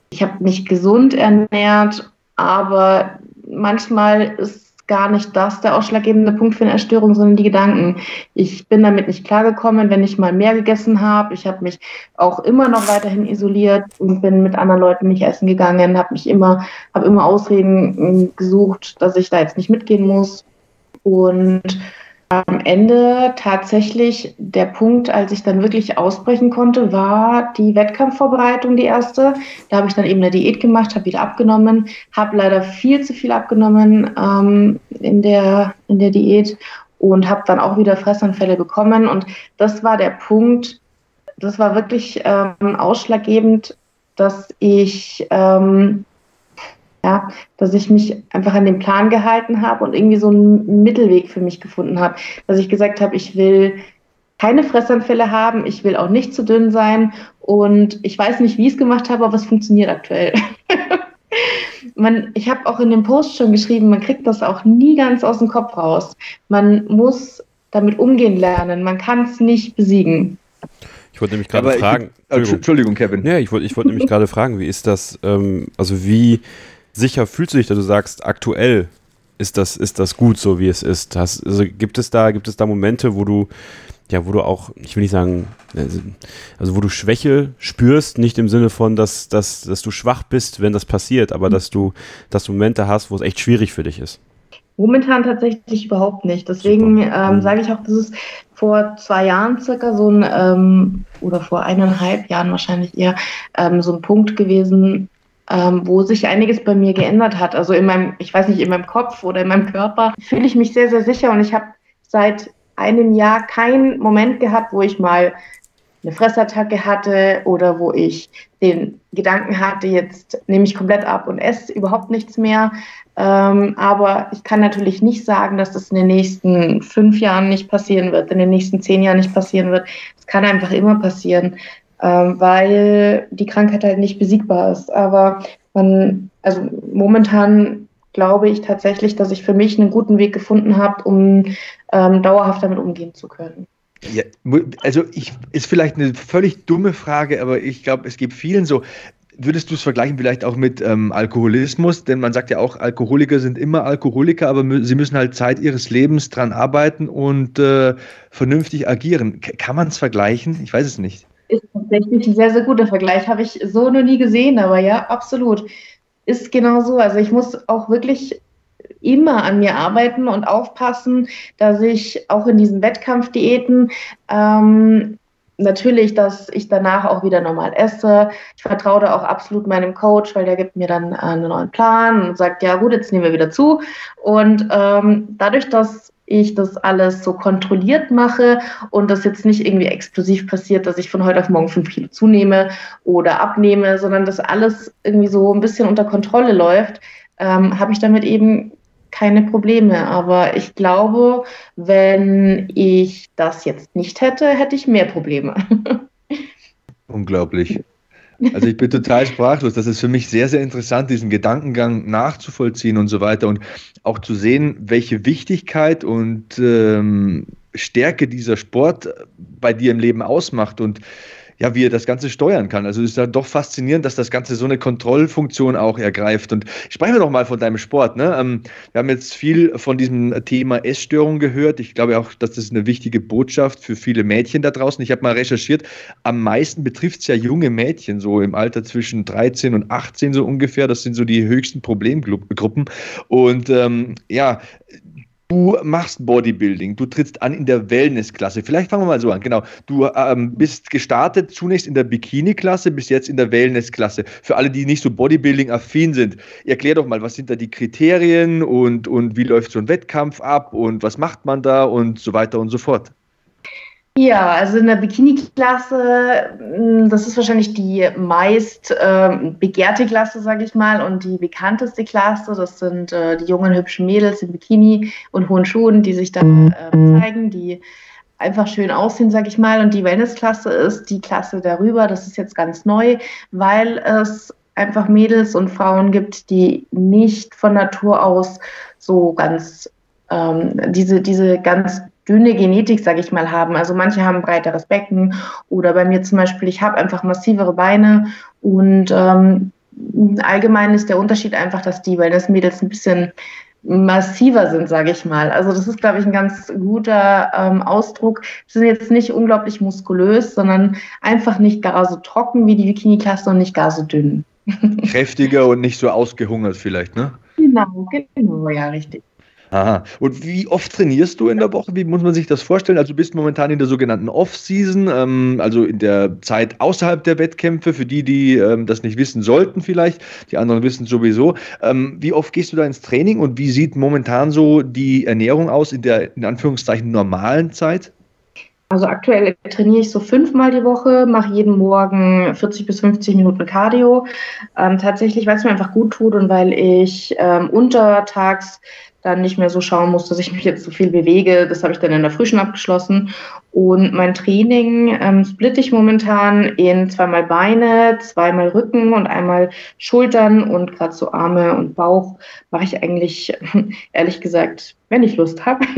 ich hab mich gesund ernährt, aber manchmal ist gar nicht das der ausschlaggebende Punkt für eine Erstörung, sondern die Gedanken. Ich bin damit nicht klargekommen, wenn ich mal mehr gegessen habe. Ich habe mich auch immer noch weiterhin isoliert und bin mit anderen Leuten nicht essen gegangen, habe mich immer, habe immer Ausreden hm, gesucht, dass ich da jetzt nicht mitgehen muss. Und am Ende tatsächlich der Punkt, als ich dann wirklich ausbrechen konnte, war die Wettkampfvorbereitung die erste. Da habe ich dann eben eine Diät gemacht, habe wieder abgenommen, habe leider viel zu viel abgenommen ähm, in, der, in der Diät und habe dann auch wieder Fressanfälle bekommen. Und das war der Punkt, das war wirklich ähm, ausschlaggebend, dass ich ähm, ja, dass ich mich einfach an den Plan gehalten habe und irgendwie so einen Mittelweg für mich gefunden habe. Dass ich gesagt habe, ich will keine Fressanfälle haben, ich will auch nicht zu dünn sein und ich weiß nicht, wie ich es gemacht habe, aber es funktioniert aktuell. [laughs] man, ich habe auch in dem Post schon geschrieben, man kriegt das auch nie ganz aus dem Kopf raus. Man muss damit umgehen lernen, man kann es nicht besiegen. Ich wollte nämlich gerade fragen. Ich, Entschuldigung. Entschuldigung, Kevin. Ja, ich wollte ich wollt nämlich [laughs] gerade fragen, wie ist das, ähm, also wie sicher fühlst du dich, dass du sagst, aktuell ist das, ist das gut, so wie es ist? Hast, also gibt es da, gibt es da Momente, wo du, ja, wo du auch, ich will nicht sagen, also wo du Schwäche spürst, nicht im Sinne von, dass, dass, dass du schwach bist, wenn das passiert, aber dass du, dass du Momente hast, wo es echt schwierig für dich ist. Momentan tatsächlich überhaupt nicht. Deswegen ähm, mhm. sage ich auch, das ist vor zwei Jahren circa so ein, ähm, oder vor eineinhalb Jahren wahrscheinlich eher, ähm, so ein Punkt gewesen, ähm, wo sich einiges bei mir geändert hat. Also in meinem, ich weiß nicht, in meinem Kopf oder in meinem Körper fühle ich mich sehr, sehr sicher und ich habe seit einem Jahr keinen Moment gehabt, wo ich mal eine Fressattacke hatte oder wo ich den Gedanken hatte, jetzt nehme ich komplett ab und esse überhaupt nichts mehr. Ähm, aber ich kann natürlich nicht sagen, dass das in den nächsten fünf Jahren nicht passieren wird, in den nächsten zehn Jahren nicht passieren wird. Es kann einfach immer passieren, ähm, weil die Krankheit halt nicht besiegbar ist. Aber man, also momentan glaube ich tatsächlich, dass ich für mich einen guten Weg gefunden habe, um ähm, dauerhaft damit umgehen zu können. Ja, also ich ist vielleicht eine völlig dumme Frage, aber ich glaube, es gibt vielen so. Würdest du es vergleichen vielleicht auch mit ähm, Alkoholismus? Denn man sagt ja auch, Alkoholiker sind immer Alkoholiker, aber mü sie müssen halt Zeit ihres Lebens dran arbeiten und äh, vernünftig agieren. K kann man es vergleichen? Ich weiß es nicht. Ist tatsächlich ein sehr, sehr guter Vergleich. Habe ich so noch nie gesehen, aber ja, absolut. Ist genau so. Also ich muss auch wirklich immer an mir arbeiten und aufpassen, dass ich auch in diesen Wettkampfdiäten ähm, natürlich, dass ich danach auch wieder normal esse. Ich vertraue da auch absolut meinem Coach, weil der gibt mir dann einen neuen Plan und sagt, ja gut, jetzt nehmen wir wieder zu. Und ähm, dadurch, dass ich das alles so kontrolliert mache und das jetzt nicht irgendwie explosiv passiert, dass ich von heute auf morgen fünf Kilo zunehme oder abnehme, sondern dass alles irgendwie so ein bisschen unter Kontrolle läuft, ähm, habe ich damit eben keine Probleme. Aber ich glaube, wenn ich das jetzt nicht hätte, hätte ich mehr Probleme. [laughs] Unglaublich. Also ich bin total sprachlos. Das ist für mich sehr, sehr interessant, diesen Gedankengang nachzuvollziehen und so weiter und auch zu sehen, welche Wichtigkeit und ähm, Stärke dieser Sport bei dir im Leben ausmacht. Und ja, wie er das Ganze steuern kann. Also es ist ja doch faszinierend, dass das Ganze so eine Kontrollfunktion auch ergreift. Und sprechen wir doch mal von deinem Sport. Ne? Ähm, wir haben jetzt viel von diesem Thema Essstörung gehört. Ich glaube auch, dass das eine wichtige Botschaft für viele Mädchen da draußen. Ich habe mal recherchiert, am meisten betrifft es ja junge Mädchen, so im Alter zwischen 13 und 18 so ungefähr. Das sind so die höchsten Problemgruppen. Und ähm, ja, Du machst Bodybuilding, du trittst an in der Wellnessklasse. Vielleicht fangen wir mal so an. Genau, du ähm, bist gestartet zunächst in der Bikini-Klasse, bis jetzt in der Wellnessklasse. Für alle, die nicht so Bodybuilding-affin sind, erklär doch mal, was sind da die Kriterien und, und wie läuft so ein Wettkampf ab und was macht man da und so weiter und so fort. Ja, also in der Bikini-Klasse, hm, das ist wahrscheinlich die meist äh, begehrte Klasse, sage ich mal, und die bekannteste Klasse. Das sind äh, die jungen, hübschen Mädels in Bikini und hohen Schuhen, die sich dann äh, zeigen, die einfach schön aussehen, sage ich mal. Und die Wellness-Klasse ist die Klasse darüber. Das ist jetzt ganz neu, weil es einfach Mädels und Frauen gibt, die nicht von Natur aus so ganz ähm, diese, diese ganz dünne Genetik, sage ich mal, haben. Also manche haben breiteres Becken oder bei mir zum Beispiel, ich habe einfach massivere Beine und ähm, allgemein ist der Unterschied einfach, dass die Wellness-Mädels ein bisschen massiver sind, sage ich mal. Also das ist, glaube ich, ein ganz guter ähm, Ausdruck. Sie sind jetzt nicht unglaublich muskulös, sondern einfach nicht gar so trocken wie die Bikini-Klasse und nicht gar so dünn. [laughs] Kräftiger und nicht so ausgehungert vielleicht, ne? Genau, genau, ja, richtig. Aha. Und wie oft trainierst du in der Woche? Wie muss man sich das vorstellen? Also du bist momentan in der sogenannten Off-Season, ähm, also in der Zeit außerhalb der Wettkämpfe, für die, die ähm, das nicht wissen sollten vielleicht, die anderen wissen sowieso. Ähm, wie oft gehst du da ins Training und wie sieht momentan so die Ernährung aus in der, in Anführungszeichen, normalen Zeit? Also aktuell trainiere ich so fünfmal die Woche, mache jeden Morgen 40 bis 50 Minuten Cardio. Ähm, tatsächlich, weil es mir einfach gut tut und weil ich ähm, untertags dann nicht mehr so schauen muss, dass ich mich jetzt so viel bewege. Das habe ich dann in der Früh schon abgeschlossen. Und mein Training ähm, splitte ich momentan in zweimal Beine, zweimal Rücken und einmal Schultern und gerade so Arme und Bauch mache ich eigentlich, [laughs] ehrlich gesagt, wenn ich Lust habe. [laughs]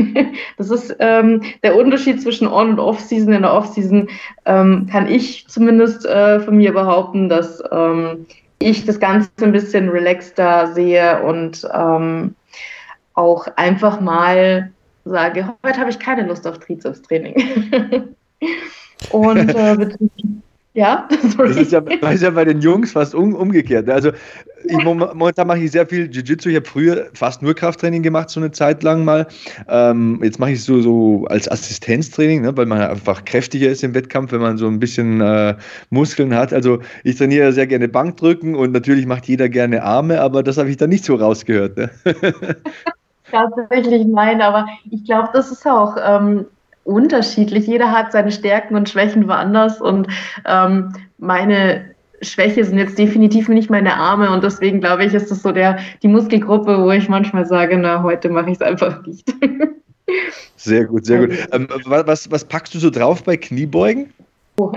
Das ist ähm, der Unterschied zwischen On- und Off-Season. In der Off-Season ähm, kann ich zumindest äh, von mir behaupten, dass ähm, ich das Ganze ein bisschen relaxter sehe und ähm, auch einfach mal sage, heute habe ich keine Lust auf Trizepstraining. [laughs] Und äh, [laughs] ja, [laughs] sorry. Das ist ja, das ist ja bei den Jungs fast um, umgekehrt. Also ich, momentan mache ich sehr viel Jiu-Jitsu. Ich habe früher fast nur Krafttraining gemacht, so eine Zeit lang mal. Ähm, jetzt mache ich es so, so als Assistenztraining, ne, weil man einfach kräftiger ist im Wettkampf, wenn man so ein bisschen äh, Muskeln hat. Also ich trainiere sehr gerne Bankdrücken und natürlich macht jeder gerne Arme, aber das habe ich da nicht so rausgehört. Ne? Tatsächlich nein, aber ich glaube, das ist auch ähm, unterschiedlich. Jeder hat seine Stärken und Schwächen woanders und ähm, meine Schwäche sind jetzt definitiv nicht meine Arme und deswegen glaube ich, ist das so der, die Muskelgruppe, wo ich manchmal sage, na, heute mache ich es einfach nicht. [laughs] Sehr gut, sehr gut. Ähm, was, was packst du so drauf bei Kniebeugen? [laughs]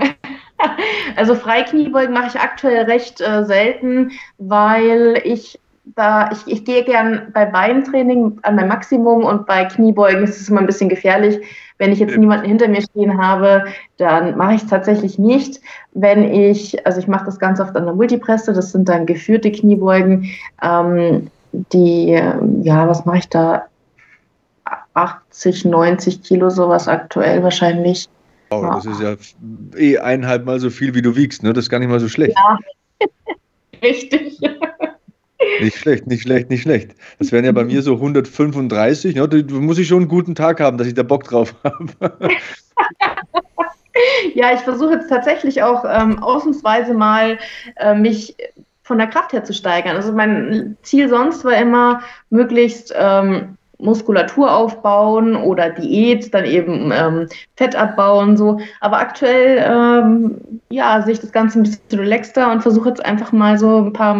Also Freikniebeugen mache ich aktuell recht äh, selten, weil ich da, ich, ich gehe gern bei Beintraining an mein Maximum und bei Kniebeugen ist es immer ein bisschen gefährlich. Wenn ich jetzt niemanden hinter mir stehen habe, dann mache ich es tatsächlich nicht. Wenn ich, also ich mache das ganz oft an der Multipresse, das sind dann geführte Kniebeugen, ähm, die, ja, was mache ich da? 80, 90 Kilo, sowas aktuell wahrscheinlich. Oh, ja. das ist ja eh eineinhalb Mal so viel, wie du wiegst, ne? Das ist gar nicht mal so schlecht. Ja, [laughs] richtig. Nicht schlecht, nicht schlecht, nicht schlecht. Das wären ja bei mir so 135. Ne? Da muss ich schon einen guten Tag haben, dass ich da Bock drauf [laughs] habe. ja, ich versuche jetzt tatsächlich auch ähm, ausnahmsweise mal äh, mich von der Kraft her zu steigern. Also mein Ziel sonst war immer, möglichst ähm, Muskulatur aufbauen oder Diät, dann eben ähm, Fett abbauen, so. Aber aktuell, ähm, ja, sehe ich das Ganze ein bisschen relaxter und versuche jetzt einfach mal so ein paar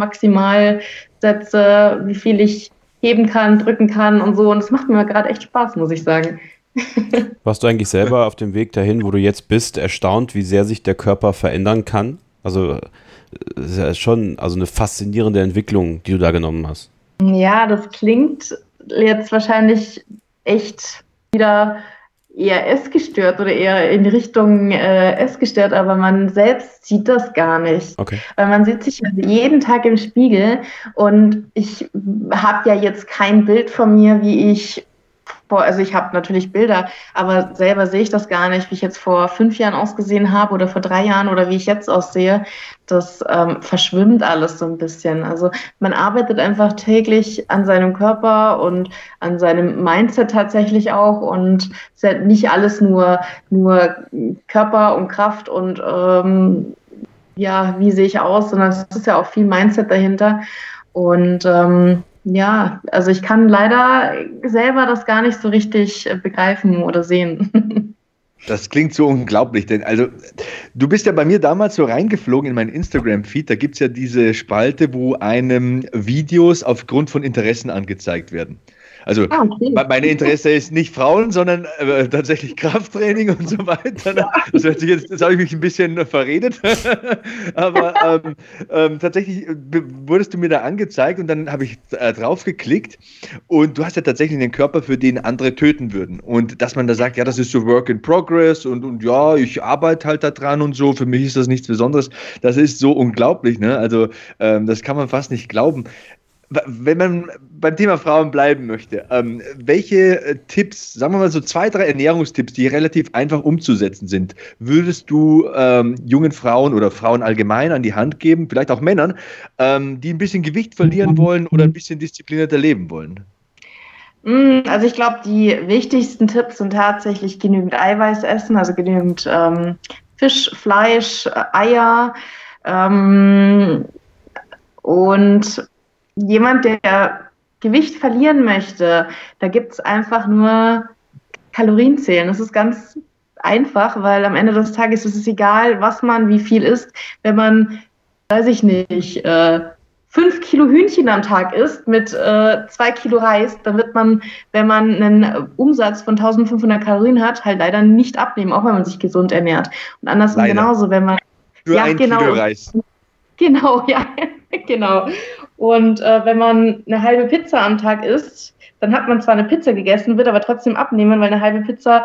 Maximalsätze, wie viel ich heben kann, drücken kann und so. Und das macht mir gerade echt Spaß, muss ich sagen. [laughs] Warst du eigentlich selber auf dem Weg dahin, wo du jetzt bist, erstaunt, wie sehr sich der Körper verändern kann? Also, es ist ja schon also eine faszinierende Entwicklung, die du da genommen hast. Ja, das klingt jetzt wahrscheinlich echt wieder eher essgestört oder eher in Richtung äh, essgestört, aber man selbst sieht das gar nicht. Okay. Weil man sieht sich jeden Tag im Spiegel und ich habe ja jetzt kein Bild von mir, wie ich boah, also ich habe natürlich Bilder, aber selber sehe ich das gar nicht, wie ich jetzt vor fünf Jahren ausgesehen habe oder vor drei Jahren oder wie ich jetzt aussehe. Das ähm, verschwimmt alles so ein bisschen. Also man arbeitet einfach täglich an seinem Körper und an seinem Mindset tatsächlich auch und es ist ja nicht alles nur, nur Körper und Kraft und ähm, ja, wie sehe ich aus, sondern es ist ja auch viel Mindset dahinter. Und ähm, ja, also ich kann leider selber das gar nicht so richtig äh, begreifen oder sehen. [laughs] Das klingt so unglaublich, denn also du bist ja bei mir damals so reingeflogen in meinen Instagram-Feed, da gibt es ja diese Spalte, wo einem Videos aufgrund von Interessen angezeigt werden. Also ah, okay. meine Interesse ist nicht Frauen, sondern äh, tatsächlich [laughs] Krafttraining und so weiter. Ja. Das jetzt, das habe ich mich ein bisschen verredet. [laughs] Aber [laughs] ähm, ähm, tatsächlich äh, wurdest du mir da angezeigt und dann habe ich äh, drauf geklickt und du hast ja tatsächlich einen Körper, für den andere töten würden. Und dass man da sagt, ja, das ist so Work in Progress und, und ja, ich arbeite halt da dran und so, für mich ist das nichts Besonderes. Das ist so unglaublich, ne? Also ähm, das kann man fast nicht glauben wenn man beim Thema Frauen bleiben möchte, ähm, welche äh, Tipps, sagen wir mal so zwei, drei Ernährungstipps, die relativ einfach umzusetzen sind, würdest du ähm, jungen Frauen oder Frauen allgemein an die Hand geben, vielleicht auch Männern, ähm, die ein bisschen Gewicht verlieren wollen oder ein bisschen disziplinierter leben wollen? Mm, also ich glaube, die wichtigsten Tipps sind tatsächlich genügend Eiweiß essen, also genügend ähm, Fisch, Fleisch, Eier. Ähm, und jemand, der Gewicht verlieren möchte, da gibt es einfach nur Kalorienzählen. Das ist ganz einfach, weil am Ende des Tages ist es egal, was man wie viel isst. Wenn man, weiß ich nicht, äh, fünf Kilo Hühnchen am Tag isst mit äh, zwei Kilo Reis, dann wird man, wenn man einen Umsatz von 1500 Kalorien hat, halt leider nicht abnehmen, auch wenn man sich gesund ernährt. Und andersrum genauso, wenn man. Für ja, ein genau, Kilo Reis. Genau, [laughs] ja, [laughs] genau. Und äh, wenn man eine halbe Pizza am Tag isst, dann hat man zwar eine Pizza gegessen, wird aber trotzdem abnehmen, weil eine halbe Pizza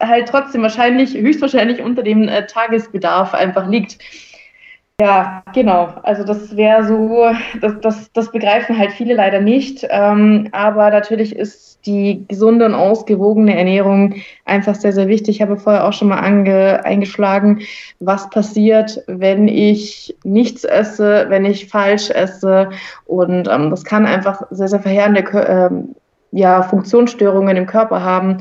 halt trotzdem wahrscheinlich, höchstwahrscheinlich unter dem äh, Tagesbedarf einfach liegt. Ja, genau. Also das wäre so, das, das, das begreifen halt viele leider nicht. Ähm, aber natürlich ist die gesunde und ausgewogene Ernährung einfach sehr, sehr wichtig. Ich habe vorher auch schon mal ange, eingeschlagen, was passiert, wenn ich nichts esse, wenn ich falsch esse. Und ähm, das kann einfach sehr, sehr verheerende ähm, ja, Funktionsstörungen im Körper haben.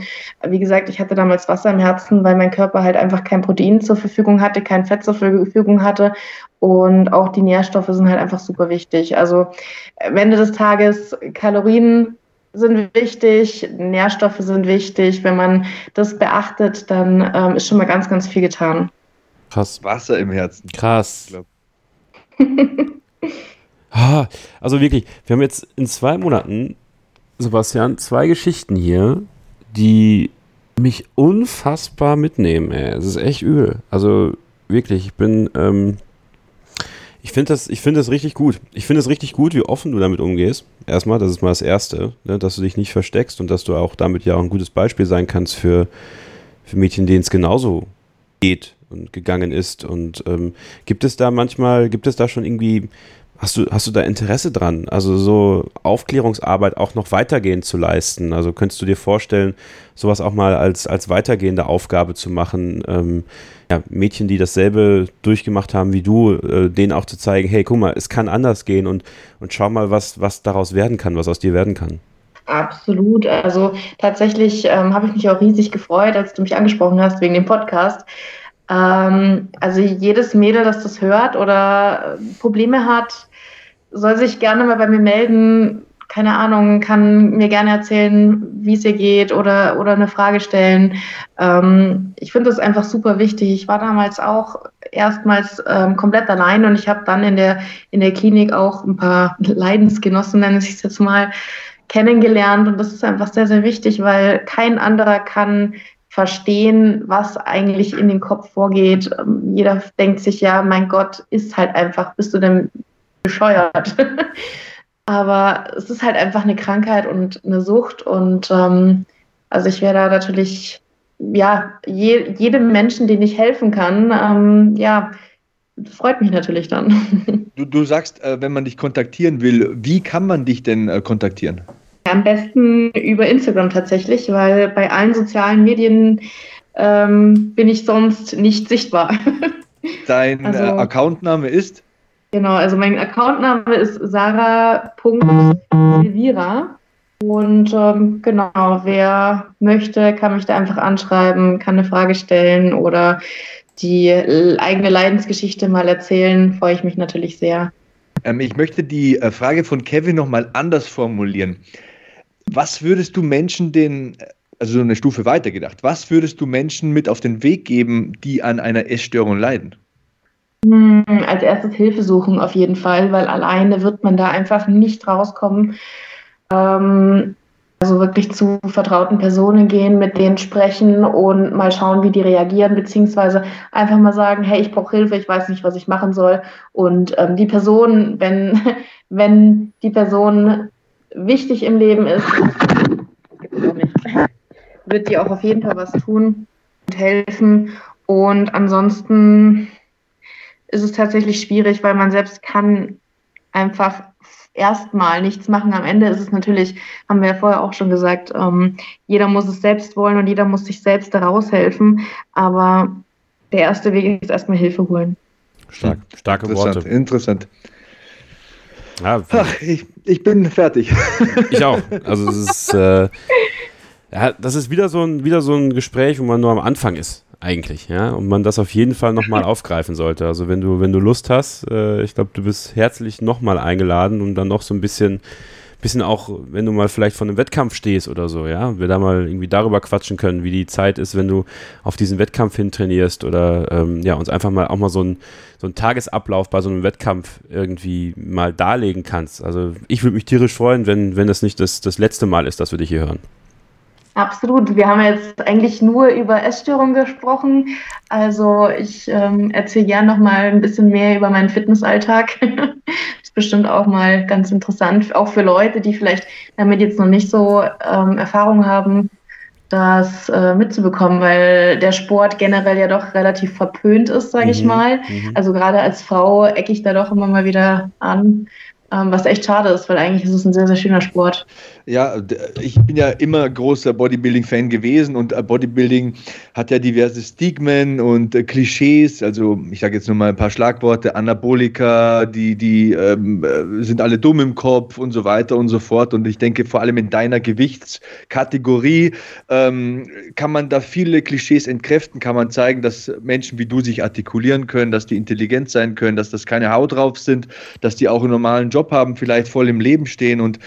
Wie gesagt, ich hatte damals Wasser im Herzen, weil mein Körper halt einfach kein Protein zur Verfügung hatte, kein Fett zur Verfügung hatte und auch die Nährstoffe sind halt einfach super wichtig. Also am Ende des Tages Kalorien sind wichtig, Nährstoffe sind wichtig. Wenn man das beachtet, dann ähm, ist schon mal ganz, ganz viel getan. Krass. Wasser im Herzen. Krass. [laughs] [laughs] ah, also wirklich, wir haben jetzt in zwei Monaten, Sebastian, zwei Geschichten hier, die mich unfassbar mitnehmen. Ey. Es ist echt übel. Also wirklich, ich bin, ähm, ich finde das, ich das richtig gut. Ich finde es richtig gut, wie offen du damit umgehst. Erstmal, das ist mal das Erste, ne, dass du dich nicht versteckst und dass du auch damit ja auch ein gutes Beispiel sein kannst für, für Mädchen, denen es genauso geht und gegangen ist. Und ähm, gibt es da manchmal, gibt es da schon irgendwie, hast du, hast du da Interesse dran, also so Aufklärungsarbeit auch noch weitergehend zu leisten? Also könntest du dir vorstellen, sowas auch mal als, als weitergehende Aufgabe zu machen? Ähm, ja, Mädchen, die dasselbe durchgemacht haben wie du, äh, denen auch zu zeigen, hey, guck mal, es kann anders gehen und, und schau mal, was, was daraus werden kann, was aus dir werden kann. Absolut. Also tatsächlich ähm, habe ich mich auch riesig gefreut, als du mich angesprochen hast wegen dem Podcast. Ähm, also jedes Mädel, das das hört oder Probleme hat, soll sich gerne mal bei mir melden keine Ahnung, kann mir gerne erzählen, wie es ihr geht oder, oder eine Frage stellen. Ähm, ich finde das einfach super wichtig. Ich war damals auch erstmals ähm, komplett allein und ich habe dann in der, in der Klinik auch ein paar Leidensgenossen, nenne ich es jetzt mal, kennengelernt und das ist einfach sehr, sehr wichtig, weil kein anderer kann verstehen, was eigentlich in den Kopf vorgeht. Ähm, jeder denkt sich ja, mein Gott, ist halt einfach, bist du denn bescheuert? [laughs] Aber es ist halt einfach eine Krankheit und eine Sucht. Und ähm, also ich wäre da natürlich, ja, je, jedem Menschen, den ich helfen kann, ähm, ja, freut mich natürlich dann. [laughs] Du, du sagst, äh, wenn man dich kontaktieren will, wie kann man dich denn äh, kontaktieren? Am besten über Instagram tatsächlich, weil bei allen sozialen Medien ähm, bin ich sonst nicht sichtbar. [laughs] Dein also, äh, Accountname ist? Genau, also mein Accountname ist sarah.silvira. Und ähm, genau, wer möchte, kann mich da einfach anschreiben, kann eine Frage stellen oder die eigene Leidensgeschichte mal erzählen, freue ich mich natürlich sehr. Ähm, ich möchte die äh, Frage von Kevin nochmal anders formulieren. Was würdest du Menschen den, also eine Stufe weitergedacht, was würdest du Menschen mit auf den Weg geben, die an einer Essstörung leiden? Hm, als erstes Hilfe suchen auf jeden Fall, weil alleine wird man da einfach nicht rauskommen. Ähm, also wirklich zu vertrauten Personen gehen, mit denen sprechen und mal schauen, wie die reagieren, beziehungsweise einfach mal sagen, hey, ich brauche Hilfe, ich weiß nicht, was ich machen soll. Und ähm, die Person, wenn, [laughs] wenn die Person wichtig im Leben ist, wird die auch auf jeden Fall was tun und helfen. Und ansonsten ist es tatsächlich schwierig, weil man selbst kann einfach erstmal nichts machen. Am Ende ist es natürlich, haben wir ja vorher auch schon gesagt, ähm, jeder muss es selbst wollen und jeder muss sich selbst daraus helfen. Aber der erste Weg ist erstmal Hilfe holen. Stark, starke interessant, Worte. Interessant. Ja, Ach, ich, ich bin fertig. [laughs] Ich auch. Also es ist, äh, ja, das ist wieder so ein, wieder so ein Gespräch, wo man nur am Anfang ist eigentlich, ja, und man das auf jeden Fall nochmal [laughs] aufgreifen sollte. Also wenn du, wenn du Lust hast, äh, ich glaube, du bist herzlich nochmal eingeladen, um dann noch so ein bisschen, bisschen auch, wenn du mal vielleicht vor einem Wettkampf stehst oder so, ja, wir da mal irgendwie darüber quatschen können, wie die Zeit ist, wenn du auf diesen Wettkampf hin trainierst oder ähm, ja, uns einfach mal auch mal so ein so einen Tagesablauf bei so einem Wettkampf irgendwie mal darlegen kannst. Also ich würde mich tierisch freuen, wenn, wenn das nicht das, das letzte Mal ist, dass wir dich hier hören. Absolut. Wir haben jetzt eigentlich nur über Essstörungen gesprochen. Also ich ähm, erzähle gerne noch mal ein bisschen mehr über meinen Fitnessalltag. [laughs] ist bestimmt auch mal ganz interessant, auch für Leute, die vielleicht damit jetzt noch nicht so ähm, Erfahrung haben, das äh, mitzubekommen, weil der Sport generell ja doch relativ verpönt ist, sage mhm. ich mal. Mhm. Also gerade als Frau ecke ich da doch immer mal wieder an. Ähm, was echt schade ist, weil eigentlich ist es ein sehr, sehr schöner Sport. Ja, ich bin ja immer großer Bodybuilding-Fan gewesen und äh, Bodybuilding hat ja diverse Stigmen und äh, Klischees. Also ich sage jetzt nur mal ein paar Schlagworte, Anabolika, die, die ähm, äh, sind alle dumm im Kopf und so weiter und so fort. Und ich denke, vor allem in deiner Gewichtskategorie ähm, kann man da viele Klischees entkräften, kann man zeigen, dass Menschen wie du sich artikulieren können, dass die intelligent sein können, dass das keine Haut drauf sind, dass die auch einen normalen Job Job haben, vielleicht voll im Leben stehen und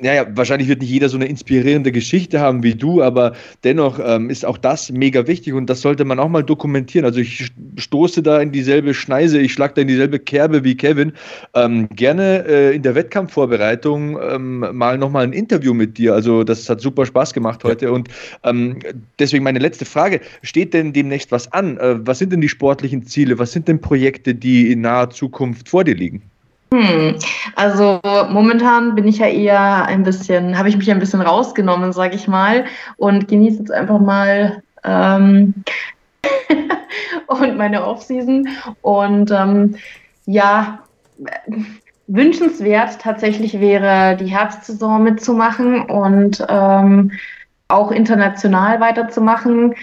naja, wahrscheinlich wird nicht jeder so eine inspirierende Geschichte haben wie du, aber dennoch ähm, ist auch das mega wichtig und das sollte man auch mal dokumentieren. Also ich stoße da in dieselbe Schneise, ich schlage da in dieselbe Kerbe wie Kevin. Ähm, gerne äh, in der Wettkampfvorbereitung ähm, mal nochmal ein Interview mit dir. Also das hat super Spaß gemacht heute ja. und ähm, deswegen meine letzte Frage, steht denn demnächst was an? Äh, was sind denn die sportlichen Ziele? Was sind denn Projekte, die in naher Zukunft vor dir liegen? Hm, also momentan bin ich ja eher ein bisschen, habe ich mich ein bisschen rausgenommen, sage ich mal, und genieße jetzt einfach mal ähm, [laughs] und meine Offseason. Und ähm, ja, wünschenswert tatsächlich wäre, die Herbstsaison mitzumachen und ähm, auch international weiterzumachen.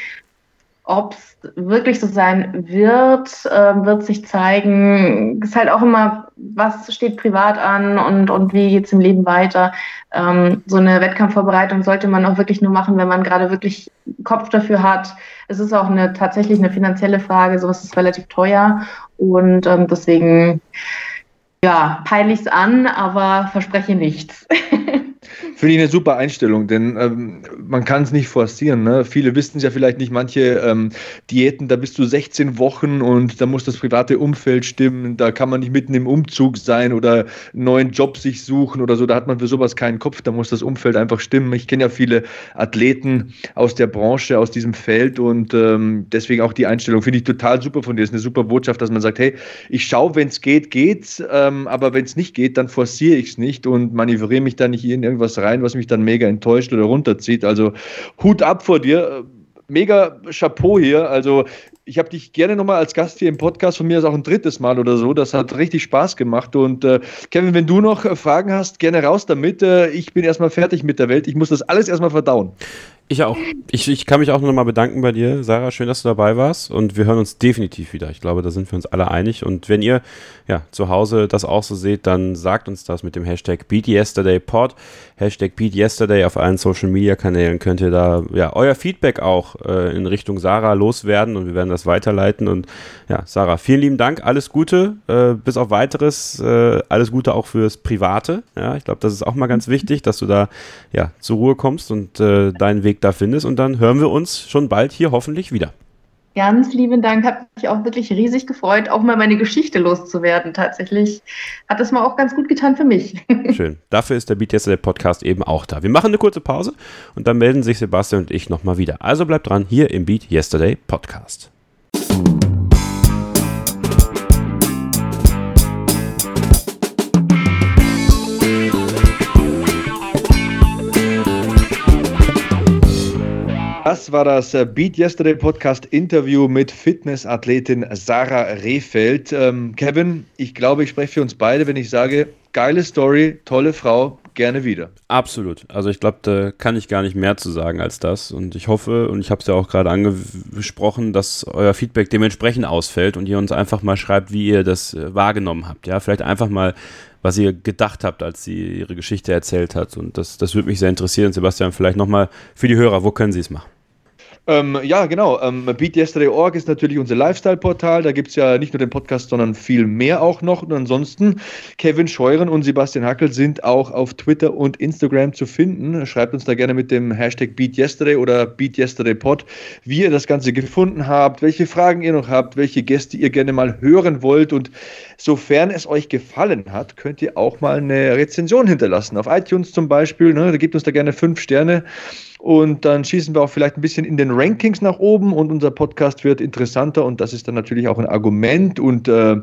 Ob es wirklich so sein wird, äh, wird sich zeigen. Ist halt auch immer, was steht privat an und, und wie geht es im Leben weiter. Ähm, so eine Wettkampfvorbereitung sollte man auch wirklich nur machen, wenn man gerade wirklich Kopf dafür hat. Es ist auch eine tatsächlich eine finanzielle Frage, sowas ist relativ teuer und ähm, deswegen ja, peile ich es an, aber verspreche nichts. [laughs] Finde ich eine super Einstellung, denn ähm, man kann es nicht forcieren. Ne? Viele wissen es ja vielleicht nicht, manche ähm, Diäten, da bist du 16 Wochen und da muss das private Umfeld stimmen, da kann man nicht mitten im Umzug sein oder einen neuen Job sich suchen oder so, da hat man für sowas keinen Kopf, da muss das Umfeld einfach stimmen. Ich kenne ja viele Athleten aus der Branche, aus diesem Feld und ähm, deswegen auch die Einstellung finde ich total super von dir. Das ist eine super Botschaft, dass man sagt, hey, ich schaue, wenn es geht, geht's, ähm, aber wenn es nicht geht, dann forciere ich es nicht und manövriere mich da nicht in irgendwas rein was mich dann mega enttäuscht oder runterzieht. Also Hut ab vor dir. Mega Chapeau hier. Also ich habe dich gerne nochmal als Gast hier im Podcast, von mir ist auch ein drittes Mal oder so. Das hat richtig Spaß gemacht. Und äh, Kevin, wenn du noch Fragen hast, gerne raus damit. Äh, ich bin erstmal fertig mit der Welt. Ich muss das alles erstmal verdauen. Ich auch. Ich, ich kann mich auch nochmal bedanken bei dir, Sarah. Schön, dass du dabei warst. Und wir hören uns definitiv wieder. Ich glaube, da sind wir uns alle einig. Und wenn ihr ja, zu Hause das auch so seht, dann sagt uns das mit dem Hashtag BeatYesterdayPod. Hashtag BeatYesterday auf allen Social Media Kanälen könnt ihr da ja euer Feedback auch äh, in Richtung Sarah loswerden und wir werden das weiterleiten. Und ja, Sarah, vielen lieben Dank. Alles Gute. Äh, bis auf weiteres. Äh, alles Gute auch fürs Private. Ja, ich glaube, das ist auch mal ganz wichtig, dass du da ja zur Ruhe kommst und äh, deinen Weg da findest. Und dann hören wir uns schon bald hier hoffentlich wieder. Ganz lieben Dank, hat mich auch wirklich riesig gefreut, auch mal meine Geschichte loszuwerden. Tatsächlich hat das mal auch ganz gut getan für mich. [laughs] Schön. Dafür ist der Beat Yesterday Podcast eben auch da. Wir machen eine kurze Pause und dann melden sich Sebastian und ich nochmal wieder. Also bleibt dran hier im Beat Yesterday Podcast. Das war das Beat Yesterday Podcast Interview mit Fitnessathletin Sarah Rehfeld. Ähm, Kevin, ich glaube, ich spreche für uns beide, wenn ich sage, geile Story, tolle Frau, gerne wieder. Absolut. Also ich glaube, da kann ich gar nicht mehr zu sagen als das. Und ich hoffe, und ich habe es ja auch gerade angesprochen, dass euer Feedback dementsprechend ausfällt und ihr uns einfach mal schreibt, wie ihr das äh, wahrgenommen habt. Ja, vielleicht einfach mal was ihr gedacht habt, als sie ihre Geschichte erzählt hat. Und das, das würde mich sehr interessieren. Sebastian, vielleicht nochmal für die Hörer, wo können sie es machen? Ähm, ja, genau. Ähm, BeatYesterday.org ist natürlich unser Lifestyle-Portal. Da gibt es ja nicht nur den Podcast, sondern viel mehr auch noch. Und ansonsten, Kevin Scheuren und Sebastian Hackel sind auch auf Twitter und Instagram zu finden. Schreibt uns da gerne mit dem Hashtag BeatYesterday oder BeatYesterdayPod, wie ihr das Ganze gefunden habt, welche Fragen ihr noch habt, welche Gäste ihr gerne mal hören wollt. Und sofern es euch gefallen hat, könnt ihr auch mal eine Rezension hinterlassen. Auf iTunes zum Beispiel. Ne? Da gibt uns da gerne fünf Sterne. Und dann schießen wir auch vielleicht ein bisschen in den Rankings nach oben und unser Podcast wird interessanter und das ist dann natürlich auch ein Argument und äh,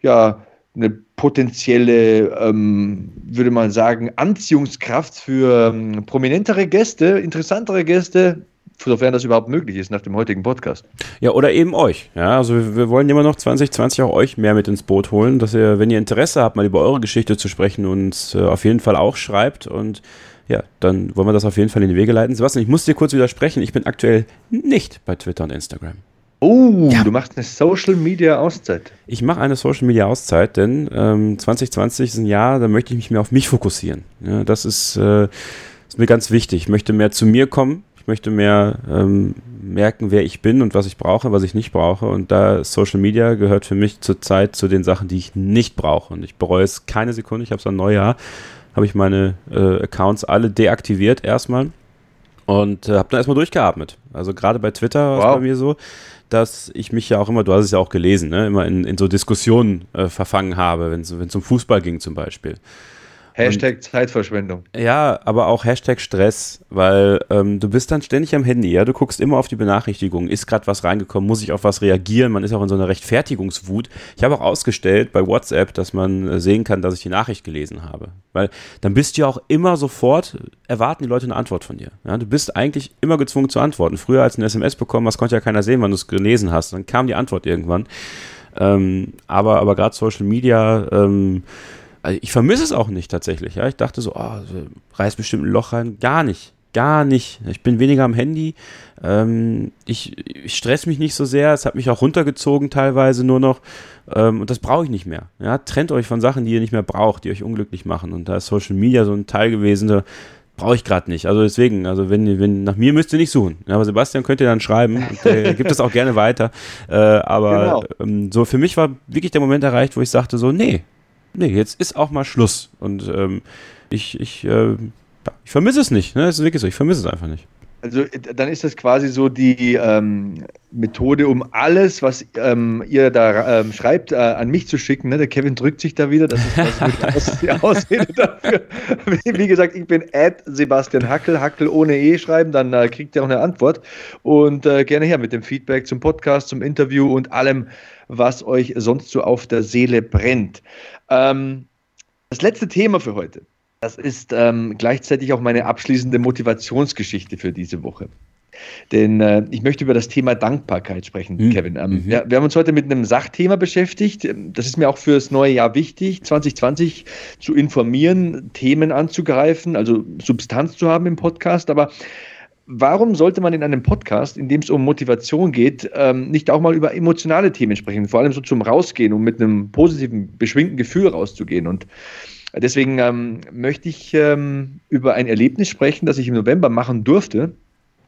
ja, eine potenzielle, ähm, würde man sagen, Anziehungskraft für ähm, prominentere Gäste, interessantere Gäste, sofern das überhaupt möglich ist nach dem heutigen Podcast. Ja, oder eben euch. Ja, also wir, wir, wollen immer noch 2020 auch euch mehr mit ins Boot holen, dass ihr, wenn ihr Interesse habt, mal über eure Geschichte zu sprechen, uns äh, auf jeden Fall auch schreibt und ja, dann wollen wir das auf jeden Fall in die Wege leiten. Sebastian, ich muss dir kurz widersprechen. Ich bin aktuell nicht bei Twitter und Instagram. Oh, ja. du machst eine Social Media Auszeit. Ich mache eine Social Media Auszeit, denn ähm, 2020 ist ein Jahr, da möchte ich mich mehr auf mich fokussieren. Ja, das ist, äh, ist mir ganz wichtig. Ich möchte mehr zu mir kommen. Ich möchte mehr ähm, merken, wer ich bin und was ich brauche, was ich nicht brauche. Und da Social Media gehört für mich zurzeit zu den Sachen, die ich nicht brauche. Und ich bereue es keine Sekunde. Ich habe es ein Neujahr, habe ich meine äh, Accounts alle deaktiviert erstmal und äh, habe dann erstmal durchgeatmet. Also gerade bei Twitter war es wow. bei mir so, dass ich mich ja auch immer, du hast es ja auch gelesen, ne, immer in, in so Diskussionen äh, verfangen habe, wenn es um Fußball ging zum Beispiel. Hashtag und, Zeitverschwendung. Ja, aber auch Hashtag Stress, weil ähm, du bist dann ständig am Handy, ja, du guckst immer auf die Benachrichtigungen, ist gerade was reingekommen, muss ich auf was reagieren, man ist auch in so einer Rechtfertigungswut. Ich habe auch ausgestellt bei WhatsApp, dass man äh, sehen kann, dass ich die Nachricht gelesen habe, weil dann bist du ja auch immer sofort, erwarten die Leute eine Antwort von dir. Ja, du bist eigentlich immer gezwungen zu antworten. Früher als ein SMS bekommen hast, konnte ja keiner sehen, wann du es gelesen hast, dann kam die Antwort irgendwann. Ähm, aber aber gerade Social Media, ähm, also ich vermisse es auch nicht tatsächlich. Ja? Ich dachte so, oh, reißt bestimmt ein Loch rein. Gar nicht. Gar nicht. Ich bin weniger am Handy. Ähm, ich, ich stress mich nicht so sehr. Es hat mich auch runtergezogen teilweise nur noch. Ähm, und das brauche ich nicht mehr. Ja? Trennt euch von Sachen, die ihr nicht mehr braucht, die euch unglücklich machen. Und da ist Social Media so ein Teil gewesen, da brauche ich gerade nicht. Also deswegen, also wenn, wenn nach mir müsst ihr nicht suchen. Aber Sebastian könnt ihr dann schreiben. Und, äh, [laughs] gibt es auch gerne weiter. Äh, aber genau. ähm, so für mich war wirklich der Moment erreicht, wo ich sagte so, nee, nee, jetzt ist auch mal Schluss. Und ähm, ich, ich, äh, ich vermisse es nicht. Ne? Das ist wirklich so, ich vermisse es einfach nicht. Also dann ist das quasi so die ähm, Methode, um alles, was ähm, ihr da ähm, schreibt, äh, an mich zu schicken. Ne? Der Kevin drückt sich da wieder. Das ist die Ausrede dafür. [laughs] Wie, wie, gesagt, ich bin at Sebastian Hackel, Hackel ohne E schreiben, dann äh, kriegt ihr auch eine Antwort. Und äh, gerne her mit dem Feedback zum Podcast, zum Interview und allem, was euch sonst so auf der Seele brennt. Ähm, das letzte Thema für heute, das ist ähm, gleichzeitig auch meine abschließende Motivationsgeschichte für diese Woche. Denn äh, ich möchte über das Thema Dankbarkeit sprechen, mhm. Kevin. Ähm, mhm. wir, wir, haben uns heute mit einem Sachthema beschäftigt. Das ist mir auch fürs neue Jahr wichtig, 2020 zu informieren, Themen anzugreifen, also Substanz zu haben im Podcast. Aber warum sollte man in einem Podcast, in dem es um Motivation geht, ähm, nicht auch mal über emotionale Themen sprechen, vor allem so zum Rausgehen, um mit einem positiven, beschwingten Gefühl rauszugehen? Und deswegen ähm, möchte ich ähm, über ein Erlebnis sprechen, das ich im November machen durfte.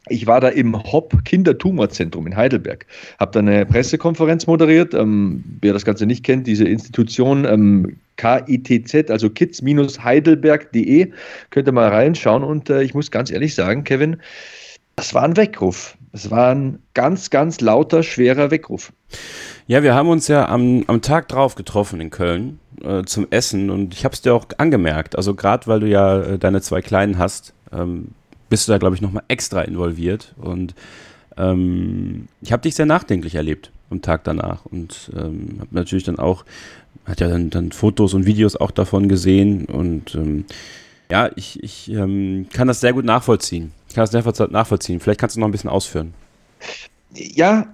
Ich war da im HOP Kindertumorzentrum in Heidelberg, habe da eine Pressekonferenz moderiert. Ähm, wer das Ganze nicht kennt, diese Institution ähm, KITZ, also kids-heidelberg.de, könnt ihr mal reinschauen. Und äh, ich muss ganz ehrlich sagen, Kevin, das war ein Weckruf. Es war ein ganz, ganz lauter, schwerer Weckruf. Ja, wir haben uns ja am, am Tag drauf getroffen in Köln äh, zum Essen und ich habe es dir auch angemerkt. Also gerade weil du ja äh, deine zwei Kleinen hast, ähm, bist du da, glaube ich, nochmal extra involviert. Und ähm, ich habe dich sehr nachdenklich erlebt am Tag danach und ähm, habe natürlich dann auch, hat ja dann, dann Fotos und Videos auch davon gesehen und ähm, ja, ich, ich ähm, kann das sehr gut nachvollziehen. Ich kann das sehr nachvollziehen. Vielleicht kannst du noch ein bisschen ausführen. Ja,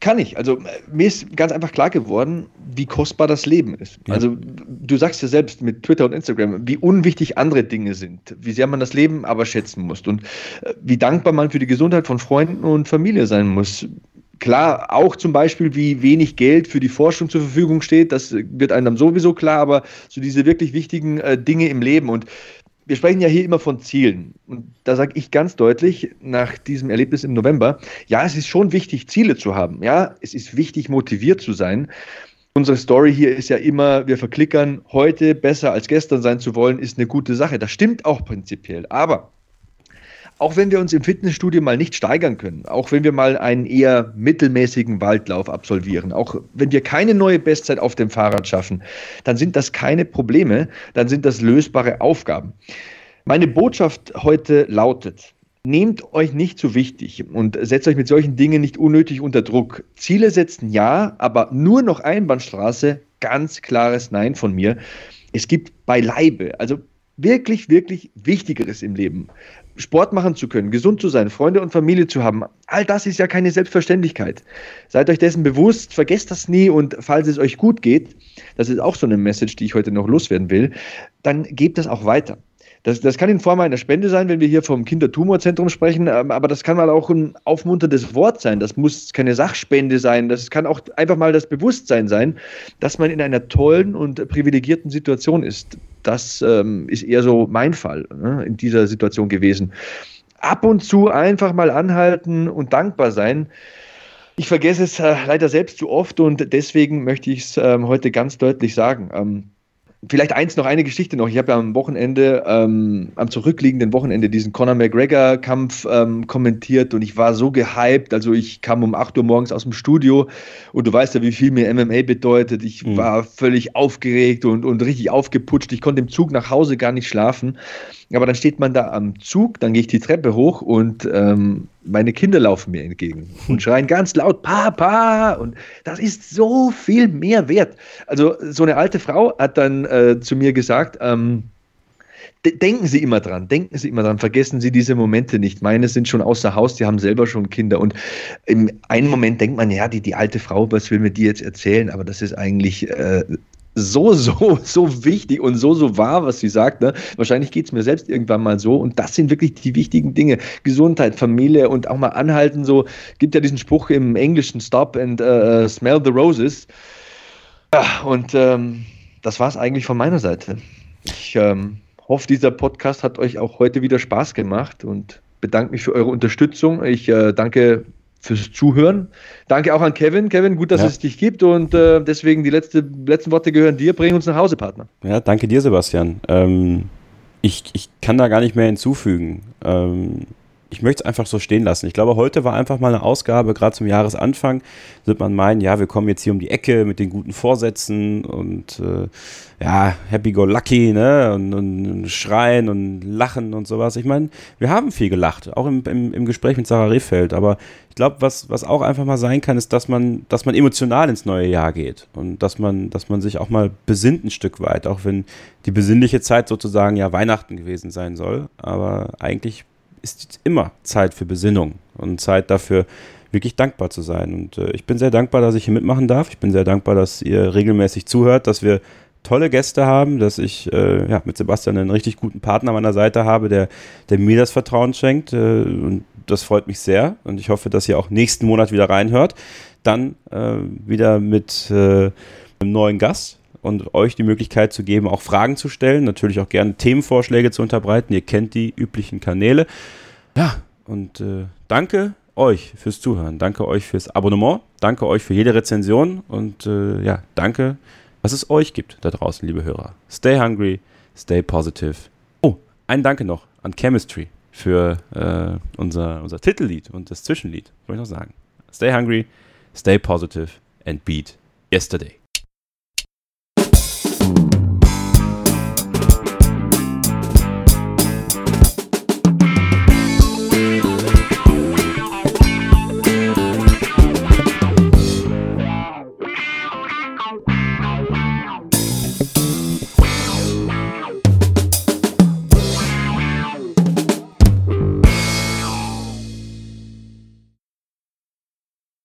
kann ich. Also mir ist ganz einfach klar geworden, wie kostbar das Leben ist. Ja. Also du sagst ja selbst mit Twitter und Instagram, wie unwichtig andere Dinge sind, wie sehr man das Leben aber schätzen muss und äh, wie dankbar man für die Gesundheit von Freunden und Familie sein muss. Klar, auch zum Beispiel, wie wenig Geld für die Forschung zur Verfügung steht, das wird einem dann sowieso klar, aber so diese wirklich wichtigen äh, Dinge im Leben und wir sprechen ja hier immer von Zielen. Und da sage ich ganz deutlich, nach diesem Erlebnis im November, ja, es ist schon wichtig, Ziele zu haben. Ja, es ist wichtig, motiviert zu sein. Unsere Story hier ist ja immer, wir verklickern, heute besser als gestern sein zu wollen, ist eine gute Sache. Das stimmt auch prinzipiell. Aber auch wenn wir uns im Fitnessstudio mal nicht steigern können, auch wenn wir mal einen eher mittelmäßigen Waldlauf absolvieren, auch wenn wir keine neue Bestzeit auf dem Fahrrad schaffen, dann sind das keine Probleme, dann sind das lösbare Aufgaben. Meine Botschaft heute lautet, Nehmt euch nicht zu wichtig und setzt euch mit solchen Dingen nicht unnötig unter Druck. Ziele setzen ja, aber nur noch Einbahnstraße, ganz klares Nein von mir. Es gibt beileibe, also wirklich, wirklich Wichtigeres im Leben. Sport machen zu können, gesund zu sein, Freunde und Familie zu haben, all das ist ja keine Selbstverständlichkeit. Seid euch dessen bewusst, vergesst das nie und falls es euch gut geht, das ist auch so eine Message, die ich heute noch loswerden will, dann gebt das auch weiter. Das, das kann in Form einer Spende sein, wenn wir hier vom Kindertumorzentrum sprechen, ähm, aber das kann mal auch ein aufmunterndes Wort sein. Das muss keine Sachspende sein. Das kann auch einfach mal das Bewusstsein sein, dass man in einer tollen und privilegierten Situation ist. Das ähm, ist eher so mein Fall ne, in dieser Situation gewesen. ab und zu einfach mal anhalten und dankbar sein. Ich vergesse es äh, leider selbst zu oft und deswegen möchte ich es ähm, heute ganz deutlich sagen. Ähm, vielleicht eins noch, eine Geschichte noch. Ich habe ja am Wochenende, ähm, am zurückliegenden Wochenende diesen Conor McGregor-Kampf ähm, kommentiert und ich war so gehypt. Also ich kam um 8 Uhr morgens aus dem Studio und du weißt ja, wie viel mir MMA bedeutet. Ich mhm. war völlig aufgeregt und, und richtig aufgeputscht. Ich konnte im Zug nach Hause gar nicht schlafen. Aber dann steht man da am Zug, dann gehe ich die Treppe hoch und ähm, meine Kinder laufen mir entgegen und schreien ganz laut Papa und das ist so viel mehr wert. Also so eine alte Frau hat dann äh, zu mir gesagt, ähm, denken Sie immer dran, denken Sie immer dran, vergessen Sie diese Momente nicht. Meine sind schon außer Haus, die haben selber schon Kinder. Und im einen Moment denkt man, ja, die, die alte Frau, was will mir die jetzt erzählen? Aber das ist eigentlich äh, so, so, so wichtig und so, so wahr, was sie sagt. Ne? Wahrscheinlich geht es mir selbst irgendwann mal so. Und das sind wirklich die wichtigen Dinge. Gesundheit, Familie und auch mal anhalten. So gibt ja diesen Spruch im Englischen, Stop and uh, smell the roses. Ja, und ähm, das war es eigentlich von meiner Seite. Ich ähm, hoffe, dieser Podcast hat euch auch heute wieder Spaß gemacht und bedanke mich für eure Unterstützung. Ich äh, danke fürs Zuhören. Danke auch an Kevin. Kevin, gut, dass ja. es dich gibt und äh, deswegen die letzte, letzten Worte gehören dir. Bring uns nach Hause, Partner. Ja, danke dir, Sebastian. Ähm, ich, ich kann da gar nicht mehr hinzufügen. Ähm, ich möchte es einfach so stehen lassen. Ich glaube, heute war einfach mal eine Ausgabe, gerade zum Jahresanfang, wird man meinen, ja, wir kommen jetzt hier um die Ecke mit den guten Vorsätzen und äh, ja, happy go lucky, ne? Und, und, schreien und lachen und sowas. Ich meine, wir haben viel gelacht, auch im, im, im Gespräch mit Sarah Rehfeld, aber ich glaube, was, was auch einfach mal sein kann, ist, dass man, dass man emotional ins neue Jahr geht und dass man, dass man sich auch mal besinnt ein Stück weit, auch wenn die besinnliche Zeit sozusagen ja Weihnachten gewesen sein soll. Aber eigentlich ist immer Zeit für Besinnung und Zeit dafür, wirklich dankbar zu sein. Und äh, ich bin sehr dankbar, dass ich hier mitmachen darf. Ich bin sehr dankbar, dass ihr regelmäßig zuhört, dass wir tolle Gäste haben, dass ich äh, ja, mit Sebastian einen richtig guten Partner an meiner Seite habe, der, der mir das Vertrauen schenkt. Äh, und das freut mich sehr. Und ich hoffe, dass ihr auch nächsten Monat wieder reinhört. Dann äh, wieder mit äh, einem neuen Gast und euch die Möglichkeit zu geben, auch Fragen zu stellen, natürlich auch gerne Themenvorschläge zu unterbreiten. Ihr kennt die üblichen Kanäle. Ja, und äh, danke euch fürs Zuhören, danke euch fürs Abonnement, danke euch für jede Rezension und äh, ja, danke, was es euch gibt da draußen, liebe Hörer. Stay hungry, stay positive. Oh, ein Danke noch an Chemistry für äh, unser, unser Titellied und das Zwischenlied, wollte ich noch sagen. Stay hungry, stay positive and beat yesterday.